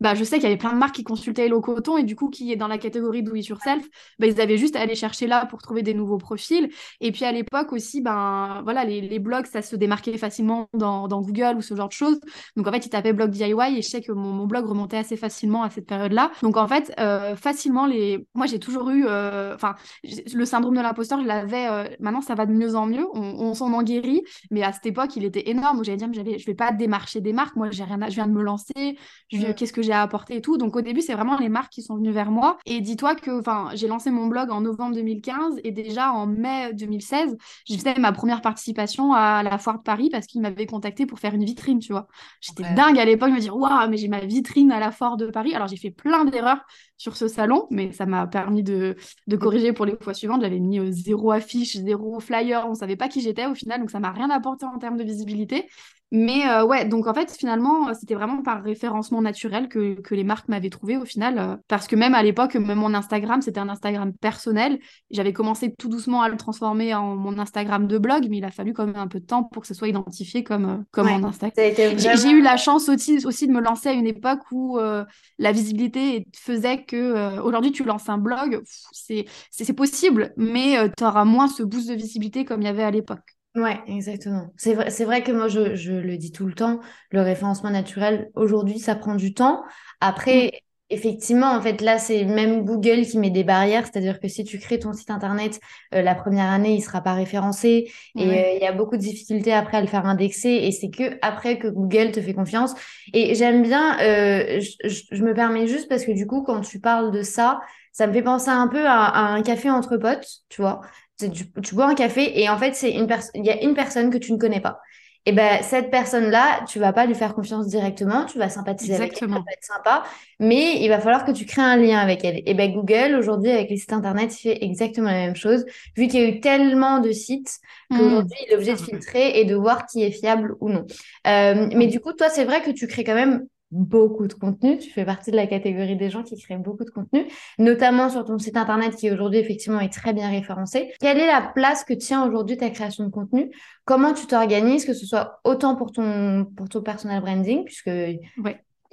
bah, je sais qu'il y avait plein de marques qui consultaient Hello Coton et du coup, qui est dans la catégorie Do It Yourself, bah, ils avaient juste à aller chercher là pour trouver des nouveaux profils. Et puis à l'époque aussi, ben voilà, les, les, blogs, ça se démarquait facilement dans, Google ou ce genre de choses. Donc en fait, ils tapaient blog DIY et je sais que mon, mon blog remontait assez facilement à cette période-là. Donc en fait, euh, facilement, les... moi j'ai toujours eu, euh, enfin, le syndrome de l'imposteur, je l'avais, maintenant ça va de mieux en mieux, on, on s'en en guérit mais à cette époque, il était énorme j'allais dire, mais je vais pas démarcher des marques. Moi, j'ai rien je viens de me lancer. Je, Qu'est-ce que j'ai à apporter et tout. Donc, au début, c'est vraiment les marques qui sont venues vers moi. Et dis-toi que, enfin, j'ai lancé mon blog en novembre 2015 et déjà en mai 2016, j'ai fait ma première participation à la foire de Paris parce qu'ils m'avaient contacté pour faire une vitrine, tu vois. J'étais dingue à l'époque, me dire, waouh, mais j'ai ma vitrine à la foire de Paris. Alors, j'ai fait plein d'erreurs sur ce salon, mais ça m'a permis de, de, corriger pour les fois suivantes. J'avais mis euh, zéro affiche, zéro flyer, on savait pas qui j'étais au final, donc ça m'a rien apporté en termes de visibilité. Mais euh, ouais, donc en fait, finalement, euh, c'était vraiment par référencement naturel que, que les marques m'avaient trouvé au final. Euh, parce que même à l'époque, même mon Instagram, c'était un Instagram personnel. J'avais commencé tout doucement à le transformer en mon Instagram de blog, mais il a fallu quand même un peu de temps pour que ce soit identifié comme, comme mon Instagram. J'ai eu la chance aussi, aussi de me lancer à une époque où la visibilité faisait que aujourd'hui, tu lances un blog, c'est possible, mais tu auras moins ce boost de visibilité comme il y avait à l'époque. Ouais, exactement. C'est vrai, c'est vrai que moi, je, je, le dis tout le temps, le référencement naturel, aujourd'hui, ça prend du temps. Après, mm. Effectivement, en fait, là, c'est même Google qui met des barrières, c'est-à-dire que si tu crées ton site internet, euh, la première année, il sera pas référencé. Et euh, il y a beaucoup de difficultés après à le faire indexer. Et c'est que après que Google te fait confiance. Et j'aime bien, euh, je, me permets juste parce que du coup, quand tu parles de ça, ça me fait penser un peu à, à un café entre potes, tu vois. Tu, bois un café et en fait, c'est une il y a une personne que tu ne connais pas. Et ben cette personne-là, tu vas pas lui faire confiance directement, tu vas sympathiser avec elle, ça va être sympa, mais il va falloir que tu crées un lien avec elle. Et ben Google aujourd'hui avec les sites internet, il fait exactement la même chose, vu qu'il y a eu tellement de sites mmh. qu'aujourd'hui il est obligé de filtrer et de voir qui est fiable ou non. Euh, mais du coup, toi, c'est vrai que tu crées quand même beaucoup de contenu. Tu fais partie de la catégorie des gens qui créent beaucoup de contenu, notamment sur ton site internet qui aujourd'hui effectivement est très bien référencé. Quelle est la place que tient aujourd'hui ta création de contenu? Comment tu t'organises, que ce soit autant pour ton pour ton personal branding, puisque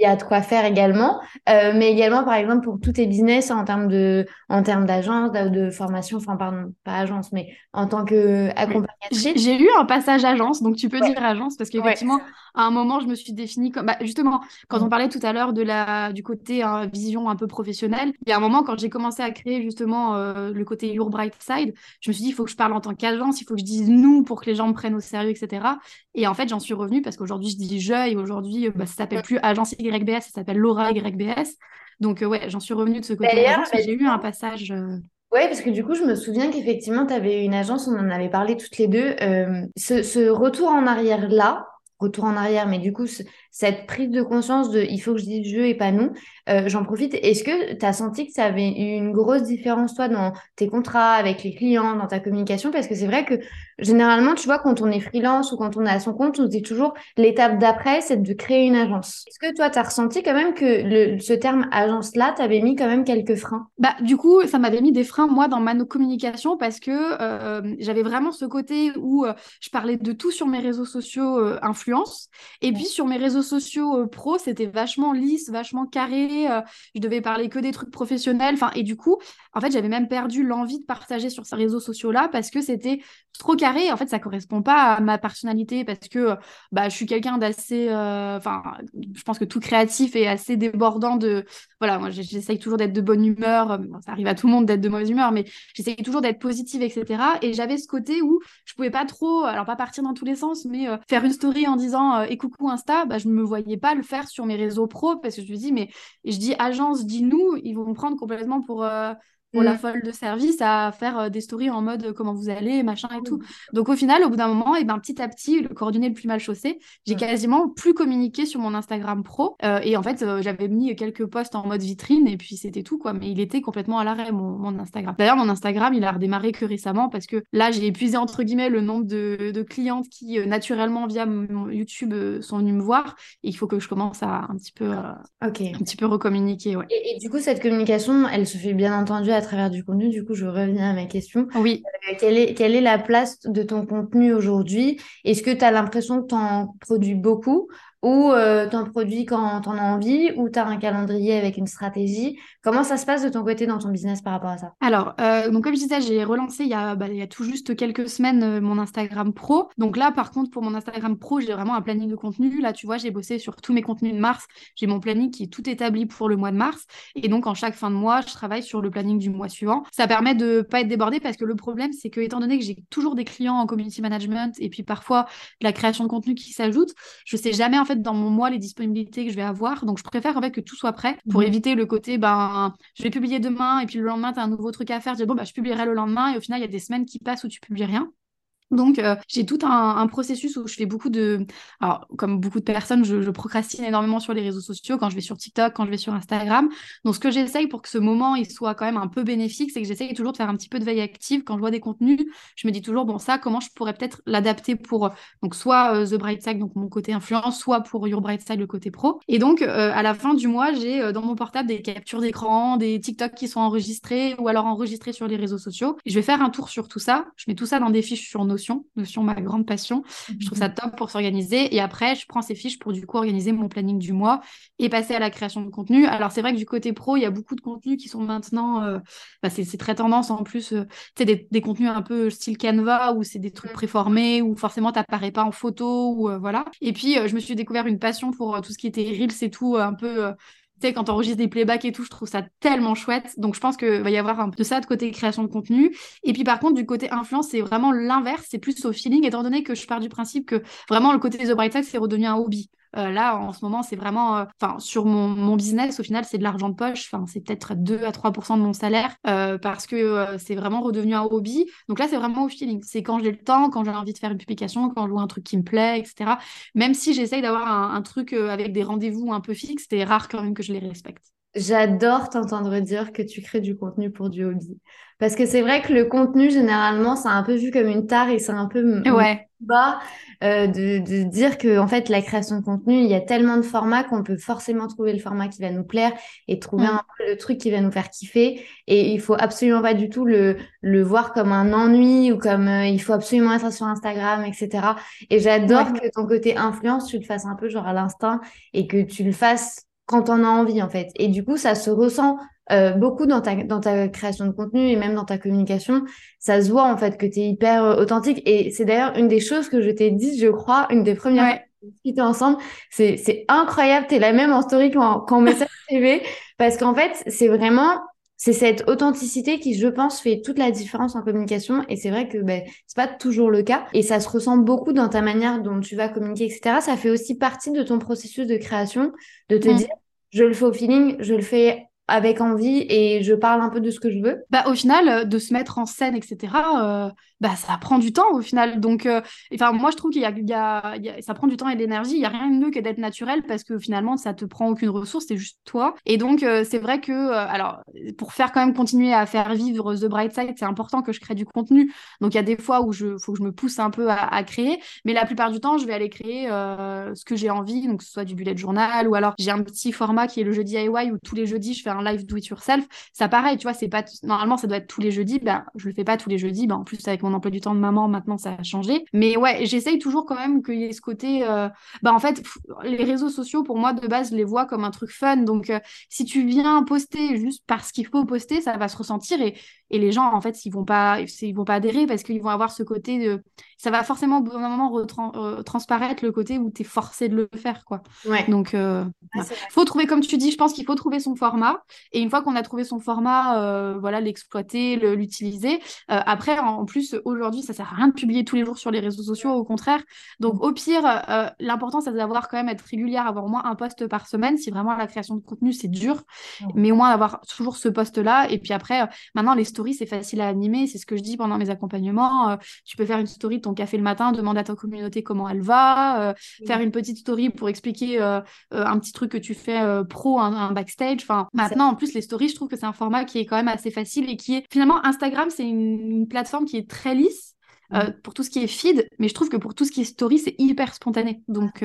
il y a de quoi faire également, euh, mais également par exemple pour tous tes business en termes de en termes d'agence, de, formation, enfin pardon, pas agence, mais en tant que accompagnatrice. J'ai eu un passage agence, donc tu peux dire agence parce qu'effectivement à un moment je me suis définie comme bah, justement quand on mm. parlait tout à l'heure de la du côté hein, vision un peu professionnelle, il y a un moment quand j'ai commencé à créer justement euh, le côté Your Bright Side, je me suis dit il faut que je parle en tant qu'agence, il faut que je dise nous pour que les gens me prennent au sérieux, etc. Et en fait j'en suis revenue parce qu'aujourd'hui je dis je et aujourd'hui bah, ça s'appelle plus agence YBS, ça s'appelle Laura YBS. Donc, euh, ouais, j'en suis revenue de ce côté-là. Bah, j'ai eu un passage. Euh, oui, parce que du coup, je me souviens qu'effectivement, tu avais une agence, on en avait parlé toutes les deux. Euh, ce, retour en arrière-là, retour en arrière, mais du coup, cette prise de conscience de il faut que je dise je et pas nous. Euh, j'en profite. Est-ce que tu as senti que ça avait eu une grosse différence, toi, dans tes contrats avec les clients, dans ta communication? Parce que c'est vrai que généralement, tu vois, quand on est freelance ou quand on est à son compte, on se dit toujours l'étape d'après, c'est de créer une agence. Est-ce que toi, tu as ressenti quand même que ce terme agence-là t'avait mis quand même quelques freins? Bah, du coup, ça m'avait mis des freins, moi, dans ma communication parce que euh, j'avais vraiment ce côté où euh, je parlais de tout sur mes réseaux sociaux influence. Et puis, sur mes réseaux sociaux pro, c'était vachement lisse, vachement carré euh, je devais parler que des trucs professionnels. Enfin, et du coup, en fait, j'avais même perdu l'envie de partager sur ces réseaux sociaux-là parce que c'était trop carré. En fait, ça correspond pas à ma personnalité parce que bah, je suis quelqu'un d'assez. Euh, enfin, je pense que tout créatif est assez débordant de. Voilà, moi, j'essaye toujours d'être de bonne humeur. ça arrive à tout le monde d'être de mauvaise humeur, mais j'essaye toujours d'être positive, etc. Et j'avais ce côté où je pouvais pas trop, alors pas partir dans tous les sens, mais euh, faire une story en disant et coucou Insta, bah, je me voyais pas le faire sur mes réseaux pro parce que je me dis, mais je dis agence, dis nous, ils vont me prendre complètement pour, euh, pour la mm. folle de service à faire euh, des stories en mode euh, comment vous allez, machin et tout. Donc au final, au bout d'un moment, et ben, petit à petit, le coordonné le plus mal chaussé, j'ai quasiment plus communiqué sur mon Instagram pro. Euh, et en fait, j'avais mis quelques posts en mode vitrine et puis c'était tout, quoi. Mais il était complètement à l'arrêt, mon, mon, Instagram. D'ailleurs, mon Instagram, il a redémarré que récemment parce que là, j'ai épuisé, entre guillemets, le nombre de, de clientes qui, naturellement, via mon YouTube, sont venues me voir. Et il faut que je commence à un petit peu, un petit peu recommuniquer, ouais. Et, et, du coup, cette communication, elle se fait bien entendu à à travers du contenu. Du coup, je reviens à ma question. Oui. Euh, quelle, est, quelle est la place de ton contenu aujourd'hui? Est-ce que tu as l'impression que tu en produis beaucoup? Ou euh, tu en produis quand tu en as envie, ou tu as un calendrier avec une stratégie. Comment ça se passe de ton côté dans ton business par rapport à ça? Alors, euh, donc comme je disais, j'ai relancé il y, a, bah, tout juste quelques semaines euh, mon Instagram pro. Donc là, par contre, pour mon Instagram pro, j'ai vraiment un planning de contenu. Là, tu vois, j'ai bossé sur tous mes contenus de mars. J'ai mon planning qui est tout établi pour le mois de mars. Et donc, en chaque fin de mois, je travaille sur le planning du mois suivant. Ça permet de pas être débordé parce que le problème, c'est que étant donné que j'ai toujours des clients en community management et puis parfois de la création de contenu qui s'ajoute, je sais jamais en fait dans mon mois les disponibilités que je vais avoir. Donc, je préfère en fait que tout soit prêt pour mhm. éviter le côté, ben, je vais publier demain et puis le lendemain, tu as un nouveau truc à faire. Je dis, bon, bah, je publierai le lendemain et au final, il y a des semaines qui passent où tu publies rien. Donc, euh, j'ai tout un, processus où je fais beaucoup de... Alors, comme beaucoup de personnes, je, procrastine énormément sur les réseaux sociaux, quand je vais sur TikTok, quand je vais sur Instagram. Donc, ce que j'essaye pour que ce moment, il soit quand même un peu bénéfique, c'est que j'essaye toujours de faire un petit peu de veille active. Quand je vois des contenus, je me dis toujours, bon, ça, comment je pourrais peut-être l'adapter pour, donc, soit euh, The Bright Side, donc mon côté influence, soit pour Your Bright Side, le côté pro. Et donc, euh, à la fin du mois, j'ai dans mon portable des captures d'écran, des TikTok qui sont enregistrés ou alors enregistrés sur les réseaux sociaux. Et je vais faire un tour sur tout ça. Je mets tout ça dans des fiches sur nos Notion, ma grande passion. Je trouve ça mhm. top pour s'organiser. Et après, je prends ces fiches pour du coup organiser mon planning du mois et passer à la création de contenu. Alors, c'est vrai que du côté pro, il y a beaucoup de contenus qui sont maintenant, euh, bah, c'est très tendance en plus, euh, tu sais, des, des, contenus un peu style Canva où c'est des trucs préformés où forcément t'apparais pas en photo ou euh, voilà. Et puis, je me suis découvert une passion pour tout ce qui était Reels et tout, un peu quand on enregistre des playbacks et tout, je trouve ça tellement chouette. Donc, je pense qu'il va y avoir un peu de ça de côté création de contenu. Et puis, par contre, du côté influence, c'est vraiment l'inverse. C'est plus au feeling, étant donné que je pars du principe que vraiment le côté The Bright Side, c'est redevenu un hobby. Euh, là, en ce moment, c'est vraiment, euh, enfin, sur mon, mon, business, au final, c'est de l'argent de poche. Enfin, c'est peut-être 2 à 3% de mon salaire euh, parce que c'est vraiment redevenu un hobby. Donc là, c'est vraiment au feeling. C'est quand j'ai le temps, quand j'ai envie de faire une publication, quand je vois un truc qui me plaît, etc. Même si j'essaye d'avoir un, un, truc avec des rendez-vous un peu fixes, c'est rare quand même que je les respecte. J'adore t'entendre dire que tu crées du contenu pour du hobby. Parce que c'est vrai que le contenu, généralement, c'est un peu vu comme une tare et c'est un peu ouais. Bas euh, de, de, dire que en fait, la création de contenu, il y a tellement de formats qu'on peut forcément trouver le format qui va nous plaire et trouver mm. un peu le truc qui va nous faire kiffer. Et il faut absolument pas du tout le, le voir comme un ennui ou comme euh, il faut absolument être sur Instagram, etc. Et j'adore que ton côté influence, tu le fasses un peu genre à l'instinct et que tu le fasses quand on a envie en fait. Et du coup, ça se ressent euh, beaucoup dans ta, dans ta création de contenu et même dans ta communication. Ça se voit en fait que tu es hyper euh, authentique. Et c'est d'ailleurs une des choses que je t'ai dit, je crois, une des premières fois que tu ensemble. C'est incroyable, tu es la même en story qu'en message TV. Parce qu'en fait, c'est vraiment c'est cette authenticité qui, je pense, fait toute la différence en communication. Et c'est vrai que ben, c'est pas toujours le cas. Et ça se ressent beaucoup dans ta manière dont tu vas communiquer, etc. Ça fait aussi partie de ton processus de création, de te mm. dire, je le fais au feeling, je le fais avec envie et je parle un peu de ce que je veux Bah au final, de se mettre en scène, etc. bah ça prend du temps au final. Donc, enfin moi je trouve qu'il y, a, ça prend du temps et de l'énergie. Il y a rien de mieux que d'être naturel parce que finalement ça te prend aucune ressource, c'est juste toi. Et donc c'est vrai que alors pour faire quand même continuer à faire vivre The Bright Side, c'est important que je crée du contenu. Donc il y a des fois où je faut que je me pousse un peu à, créer, mais la plupart du temps je vais aller créer ce que j'ai envie, donc que ce soit du bullet journal ou alors j'ai un petit format qui est le jeudi DIY où tous les jeudis je fais un live do it yourself. Ça pareil, tu vois, c'est pas normalement ça doit être tous les jeudis, ben je le fais pas tous les jeudis, ben en plus avec mon emploi du temps de maman maintenant ça a changé. Mais ouais, j'essaye toujours quand même qu'il y ait ce côté euh... bah en fait les réseaux sociaux pour moi de base je les vois comme un truc fun. Donc euh, si tu viens poster juste parce qu'il faut poster, ça va se ressentir et et les gens, en fait, ils vont pas, ils vont pas adhérer parce qu'ils vont avoir ce côté de. Ça va forcément, au bout d'un moment, euh, transparaître le côté où tu es forcé de le faire, quoi. Ouais. Donc, euh, il faut trouver, comme tu dis, je pense qu'il faut trouver son format. Et une fois qu'on a trouvé son format, euh, voilà, l'exploiter, l'utiliser. après, en plus, aujourd'hui, ça sert à rien de publier tous les jours sur les réseaux sociaux, au contraire. Donc, au pire, l'important, c'est d'avoir quand même être régulière, avoir au moins un poste par semaine. Si vraiment la création de contenu, c'est dur. Mais au moins d'avoir toujours ce poste-là. Et puis après, maintenant, les c'est facile à animer. C'est ce que je dis pendant mes accompagnements. Euh, tu peux faire une story de ton café le matin, demander à ta communauté comment elle va, euh, faire une petite story pour expliquer euh, un petit truc que tu fais pro, un, backstage. Enfin, maintenant, en plus, les stories, je trouve que c'est un format qui est quand même assez facile et qui est finalement Instagram, c'est une, plateforme qui est très lisse. pour tout ce qui est feed, mais je trouve que pour tout ce qui est story, c'est hyper spontané. Donc,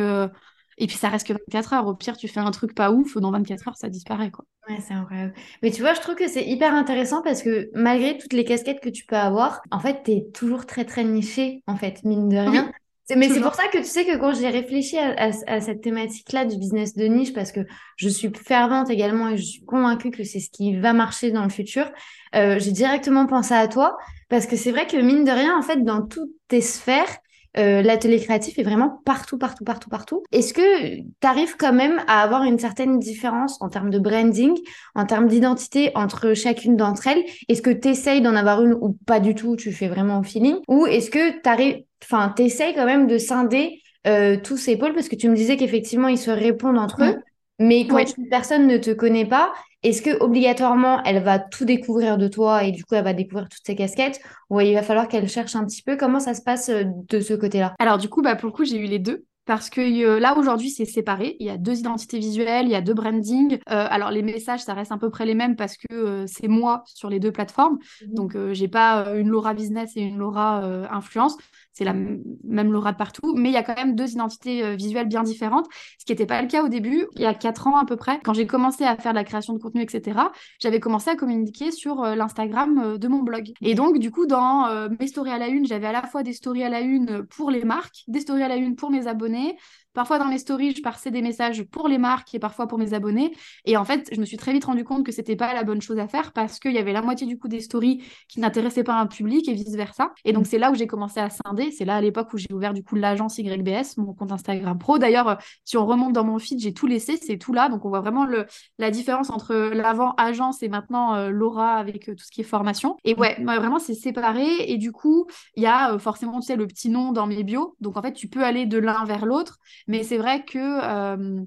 et puis ça reste que 24 heures. Au pire, tu fais un truc pas ouf, dans 24 heures, ça disparaît, quoi. Ouais, c'est incroyable. Mais tu vois, je trouve que c'est hyper intéressant parce que malgré toutes les casquettes que tu peux avoir, en fait, tu es toujours très, très niché, en fait, mine de rien. Mais c'est pour ça que tu sais que quand j'ai réfléchi à, cette thématique-là du business de niche, parce que je suis fervente également et je suis convaincue que c'est ce qui va marcher dans le futur, euh, j'ai directement pensé à toi, parce que c'est vrai que mine de rien, en fait, dans toutes tes sphères, euh, l'atelier créatif est vraiment partout, partout, partout, partout. Est-ce que tu arrives quand même à avoir une certaine différence en termes de branding, en termes d'identité entre chacune d'entre elles? Est-ce que tu essayes d'en avoir une ou pas du tout, tu fais vraiment au feeling? Ou est-ce que tu arrives, enfin, tu essayes quand même de scinder euh, tous ces pôles? Parce que tu me disais qu'effectivement, ils se répondent entre eux. Mais quand une personne ne te connaît pas, est-ce que obligatoirement elle va tout découvrir de toi et du coup elle va découvrir toutes tes casquettes? Ou il va falloir qu'elle cherche un petit peu. Comment ça se passe euh, de ce côté-là? Alors du coup bah pour le coup j'ai eu les deux. Parce que euh, là aujourd'hui c'est séparé, il y a deux identités visuelles, il y a deux branding. Euh, alors les messages ça reste à peu près les mêmes parce que c'est moi sur les deux plateformes, mmh donc j'ai pas une Laura business et une Laura influence c'est la même Laura partout, mais il y a quand même deux identités euh, visuelles bien différentes, ce qui n'était pas le cas au début, il y a quatre ans à peu près, quand j'ai commencé à faire de la création de contenu, etc. J'avais commencé à communiquer sur euh, l'Instagram euh, de mon blog. Et donc, du coup, dans mes stories à la une, j'avais à la fois des stories à la une pour les marques, des stories à la une pour mes abonnés, Parfois, dans mes stories, je passais des messages pour les marques et parfois pour mes abonnés. Et en fait, je me suis très vite rendu compte que c'était pas la bonne chose à faire parce qu'il y avait la moitié du coup des stories qui n'intéressaient pas un public et vice-versa. Et donc, c'est là où j'ai commencé à scinder. C'est là à l'époque où j'ai ouvert du coup l'agence YBS, mon compte Instagram pro. D'ailleurs, si on remonte dans mon feed, j'ai tout laissé, c'est tout là. Donc, on voit vraiment le, la différence entre l'avant agence et maintenant euh, Laura avec euh, tout ce qui est formation. Et ouais, vraiment, c'est séparé. Et du coup, il y a euh, forcément, tu sais, le petit nom dans mes bios. Donc, en fait, tu peux aller de l'un vers l'autre. Mais c'est vrai que euh,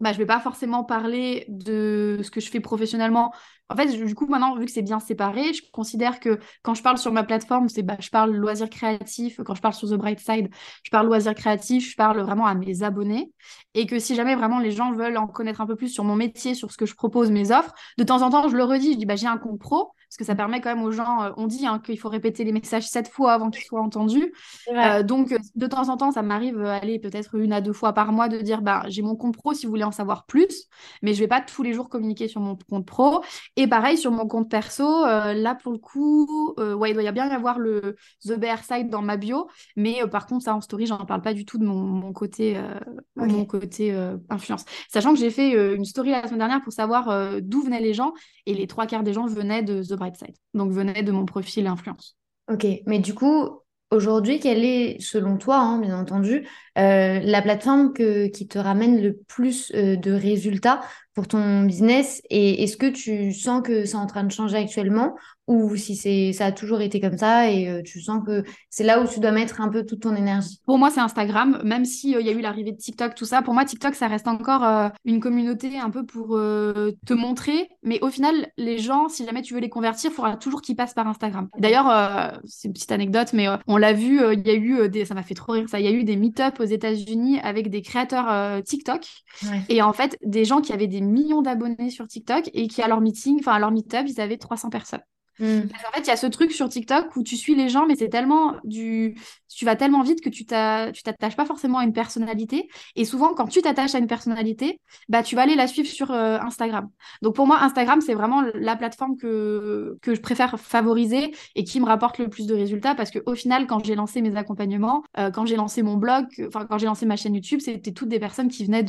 bah, je ne vais pas forcément parler de ce que je fais professionnellement. En fait, du coup, maintenant, vu que c'est bien séparé, je considère que quand je parle sur ma plateforme, c'est bah, je parle loisirs créatifs. Quand je parle sur The Bright Side, je parle loisirs créatifs, je parle vraiment à mes abonnés. Et que si jamais vraiment les gens veulent en connaître un peu plus sur mon métier, sur ce que je propose, mes offres, de temps en temps, je le redis, je dis bah, j'ai un compte pro parce que ça permet quand même aux gens, euh, on dit hein, qu'il faut répéter les messages sept fois avant qu'ils soient entendus. Euh, donc, euh, de temps en temps, ça m'arrive, aller peut-être une à deux fois par mois, de dire, bah, j'ai mon compte pro si vous voulez en savoir plus, mais je vais pas tous les jours communiquer sur mon compte pro. Et pareil, sur mon compte perso, là, pour le coup, ouais, il doit y bien y avoir le The Bear Side dans ma bio, mais par contre, ça, en story, j'en parle pas du tout de mon, côté, mon côté influence. Sachant que j'ai fait une story la semaine dernière pour savoir d'où venaient les gens, et les trois quarts des gens venaient de The Bright Side. Donc venait de mon profil influence. Ok, mais du coup, aujourd'hui, quelle est, selon toi, hein, bien entendu, euh, la plateforme que, qui te ramène le plus euh, de résultats pour ton business Et est-ce que tu sens que c'est en train de changer actuellement ou si c'est ça a toujours été comme ça et euh, tu sens que c'est là où tu dois mettre un peu toute ton énergie? Pour moi, c'est Instagram, même s'il il y a eu l'arrivée de TikTok, tout ça. Pour moi, TikTok, ça reste encore euh, une communauté un peu pour euh, te montrer. Mais au final, les gens, si jamais tu veux les convertir, il faudra toujours qu'ils passent par Instagram. D'ailleurs, c'est une petite anecdote, mais on l'a vu, il y a eu des, ça m'a fait trop rire ça, il y a eu des meet-up aux États-Unis avec des créateurs TikTok. Et en fait, des gens qui avaient des millions d'abonnés sur TikTok et qui à leur meeting, enfin à leur meet-up, ils avaient 300 personnes. Mm. Parce qu'en fait, il y a ce truc sur TikTok où tu suis les gens, mais c'est tellement du. Tu vas tellement vite que tu t'attaches pas forcément à une personnalité. Et souvent, quand tu t'attaches à une personnalité, bah, tu vas aller la suivre sur euh, Instagram. Donc pour moi, Instagram, c'est vraiment la plateforme que, que je préfère favoriser et qui me rapporte le plus de résultats parce qu'au final, quand j'ai lancé mes accompagnements, euh, quand j'ai lancé mon blog, enfin, quand j'ai lancé ma chaîne YouTube, c'était toutes des personnes qui venaient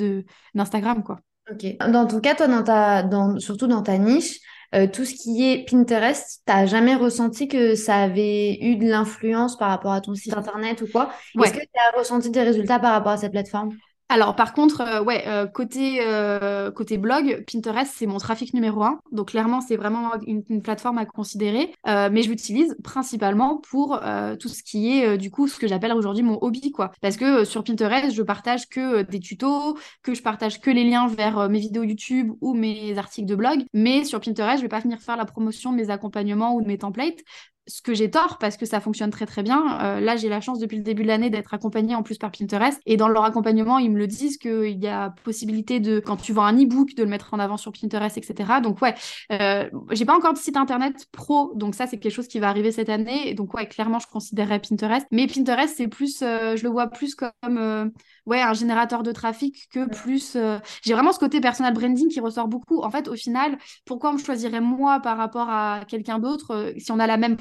d'Instagram, quoi. Ok. Dans ton cas, toi, dans ta, dans, surtout dans ta niche, euh, tout ce qui est Pinterest, t'as jamais ressenti que ça avait eu de l'influence par rapport à ton site internet ou quoi? Est-ce que tu as ressenti des résultats par rapport à cette plateforme? Alors par contre, euh, ouais, euh, côté, euh, côté blog, Pinterest, c'est mon trafic numéro un. Donc clairement, c'est vraiment une, plateforme à considérer. mais je l'utilise principalement pour tout ce qui est, du coup, ce que j'appelle aujourd'hui mon hobby, quoi. Parce que sur Pinterest, je partage que des tutos, que je partage que les liens vers mes vidéos YouTube ou mes articles de blog. Mais sur Pinterest, je vais pas venir faire la promotion de mes accompagnements ou de mes templates ce que j'ai tort parce que ça fonctionne très très bien. Euh, là, j'ai la chance depuis le début de l'année d'être accompagnée en plus par Pinterest. Et dans leur accompagnement, ils me le disent qu'il y a possibilité de, quand tu vends un e-book, de le mettre en avant sur Pinterest, etc. Donc ouais, euh, j'ai pas encore de site internet pro, donc ça c'est quelque chose qui va arriver cette année. Et donc ouais, clairement, je considérerais Pinterest. Mais Pinterest, c'est plus, euh, je le vois plus comme ouais, un générateur de trafic que plus. Euh, j'ai vraiment ce côté personal branding qui ressort beaucoup. En fait, au final, pourquoi on me choisirait moi par rapport à quelqu'un d'autre euh, Si on a la même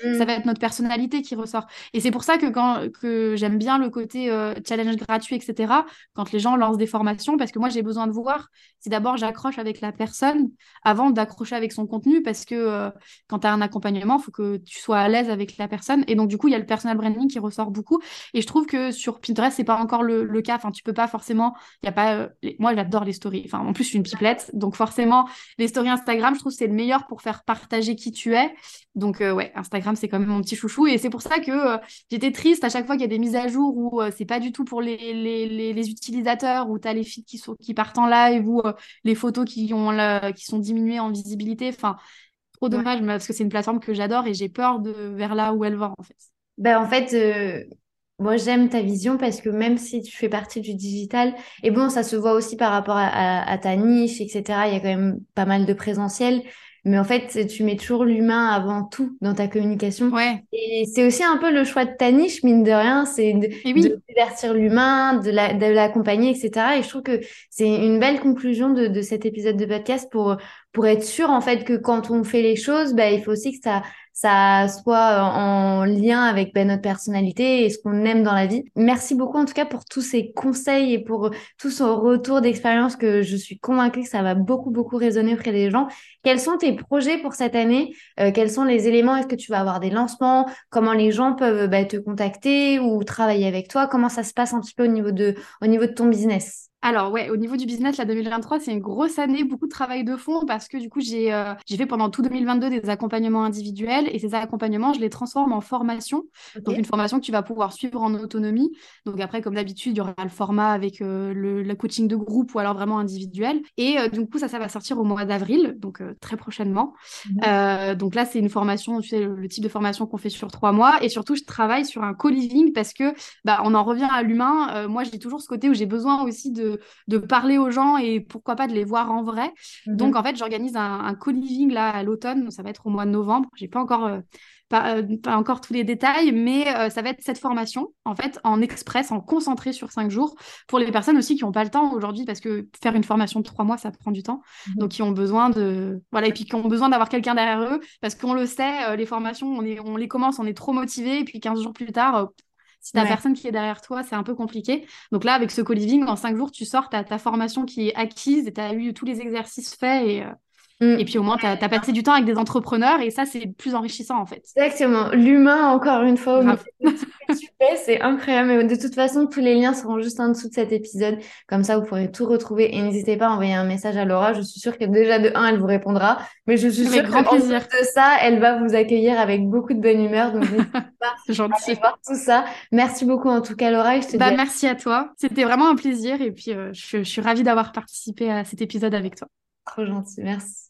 ça mm. va être notre personnalité qui ressort. Et c'est pour ça que, quand, que j'aime bien le côté euh, challenge gratuit, etc., quand les gens lancent des formations, parce que moi, j'ai besoin de voir si d'abord j'accroche avec la personne avant d'accrocher avec son contenu, parce que quand tu as un accompagnement, il faut que tu sois à l'aise avec la personne. Et donc, du coup, il y a le personal branding qui ressort beaucoup. Et je trouve que sur Pinterest, c'est pas encore le le, cas. Enfin, tu peux pas forcément. Il y a pas. Euh, moi, j'adore les stories. Enfin, en plus, je suis une pipelette, donc forcément, les stories Instagram, je trouve c'est le meilleur pour faire partager qui tu es. Donc euh, ouais, Instagram, c'est quand même mon petit chouchou, et c'est pour ça que euh, j'étais triste à chaque fois qu'il y a des mises à jour où c'est pas du tout pour les, les, les, utilisateurs, où tu as les filles qui sont qui partent en live ou les photos qui ont qui sont diminuées en visibilité. Enfin, trop dommage, parce que c'est une plateforme que j'adore et j'ai peur de vers là où elle va en fait. Ben, en fait, moi, j'aime ta vision parce que même si tu fais partie du digital, et bon, ça se voit aussi par rapport à, ta niche, etc. Il y a quand même pas mal de présentiel. Mais en fait, tu mets toujours l'humain avant tout dans ta communication. Ouais. Et c'est aussi un peu le choix de ta niche, mine de rien, c'est de, divertir l'humain, de l'accompagner, etc. Et je trouve que c'est une belle conclusion de, de, cet épisode de podcast pour, pour être sûr, en fait, que quand on fait les choses, bah, il faut aussi que ça, ça soit en lien avec ben, notre personnalité et ce qu'on aime dans la vie. Merci beaucoup en tout cas pour tous ces conseils et pour tout ce retour d'expérience que je suis convaincue que ça va beaucoup, beaucoup résonner auprès des gens. Quels sont tes projets pour cette année? Euh, Quels sont les éléments? Est-ce que tu vas avoir des lancements? Comment les gens peuvent ben, te contacter ou travailler avec toi? Comment ça se passe un petit peu au niveau de, au niveau de ton business? Alors ouais, au niveau du business, la 2023, c'est une grosse année, beaucoup de travail de fond parce que du coup, j'ai euh, fait pendant tout 2022 des accompagnements individuels et ces accompagnements, je les transforme en formation. Donc une formation que tu vas pouvoir suivre en autonomie. Donc après, comme d'habitude, il y aura le format avec euh, le, coaching de groupe ou alors vraiment individuel. Et euh, du coup, ça, ça va sortir au mois d'avril, donc très prochainement. Mhm. donc là, c'est une formation, tu sais, le, type de formation qu'on fait sur trois mois. Et surtout, je travaille sur un co-living parce que bah, on en revient à l'humain. moi, j'ai toujours ce côté où j'ai besoin aussi de de, parler aux gens et pourquoi pas de les voir en vrai. Mhm. Donc, en fait, j'organise un, co-living là à l'automne. Ça va être au mois de novembre. J'ai pas encore. Euh, euh, pas, encore tous les détails, mais euh, ça va être cette formation, en fait, en express, en concentré sur cinq jours, pour les personnes aussi qui n'ont pas le temps aujourd'hui, parce que faire une formation de trois mois, ça prend du temps. Mhm. Donc, qui ont besoin de. Voilà, et puis qui ont besoin d'avoir quelqu'un derrière eux, parce qu'on le sait, les formations, on, est, on les commence, on est trop motivé, et puis 15 jours plus tard, si tu personne qui est derrière toi, c'est un peu compliqué. Donc là, avec ce co-living, en cinq jours, tu sors, tu as ta formation qui est acquise et tu as eu tous les exercices faits et, euh, mm. et puis au moins, tu as, passé du temps avec des entrepreneurs et ça, c'est plus enrichissant en fait. Exactement. L'humain, encore une fois, c'est incroyable. de toute façon, tous les liens seront juste en dessous de cet épisode. Comme ça, vous pourrez tout retrouver. Et n'hésitez pas à envoyer un message à Laura. Je suis sûre que déjà de 1, elle vous répondra. Mais je suis sûre grand plaisir. de ça, elle va vous accueillir avec beaucoup de bonne humeur. Donc, n'hésitez pas Gentil. à voir tout ça. Merci beaucoup en tout cas, Laura. je te bah, Merci à toi. C'était vraiment un plaisir. Et puis, euh, je, je suis ravie d'avoir participé à cet épisode avec toi. Trop gentil. Merci.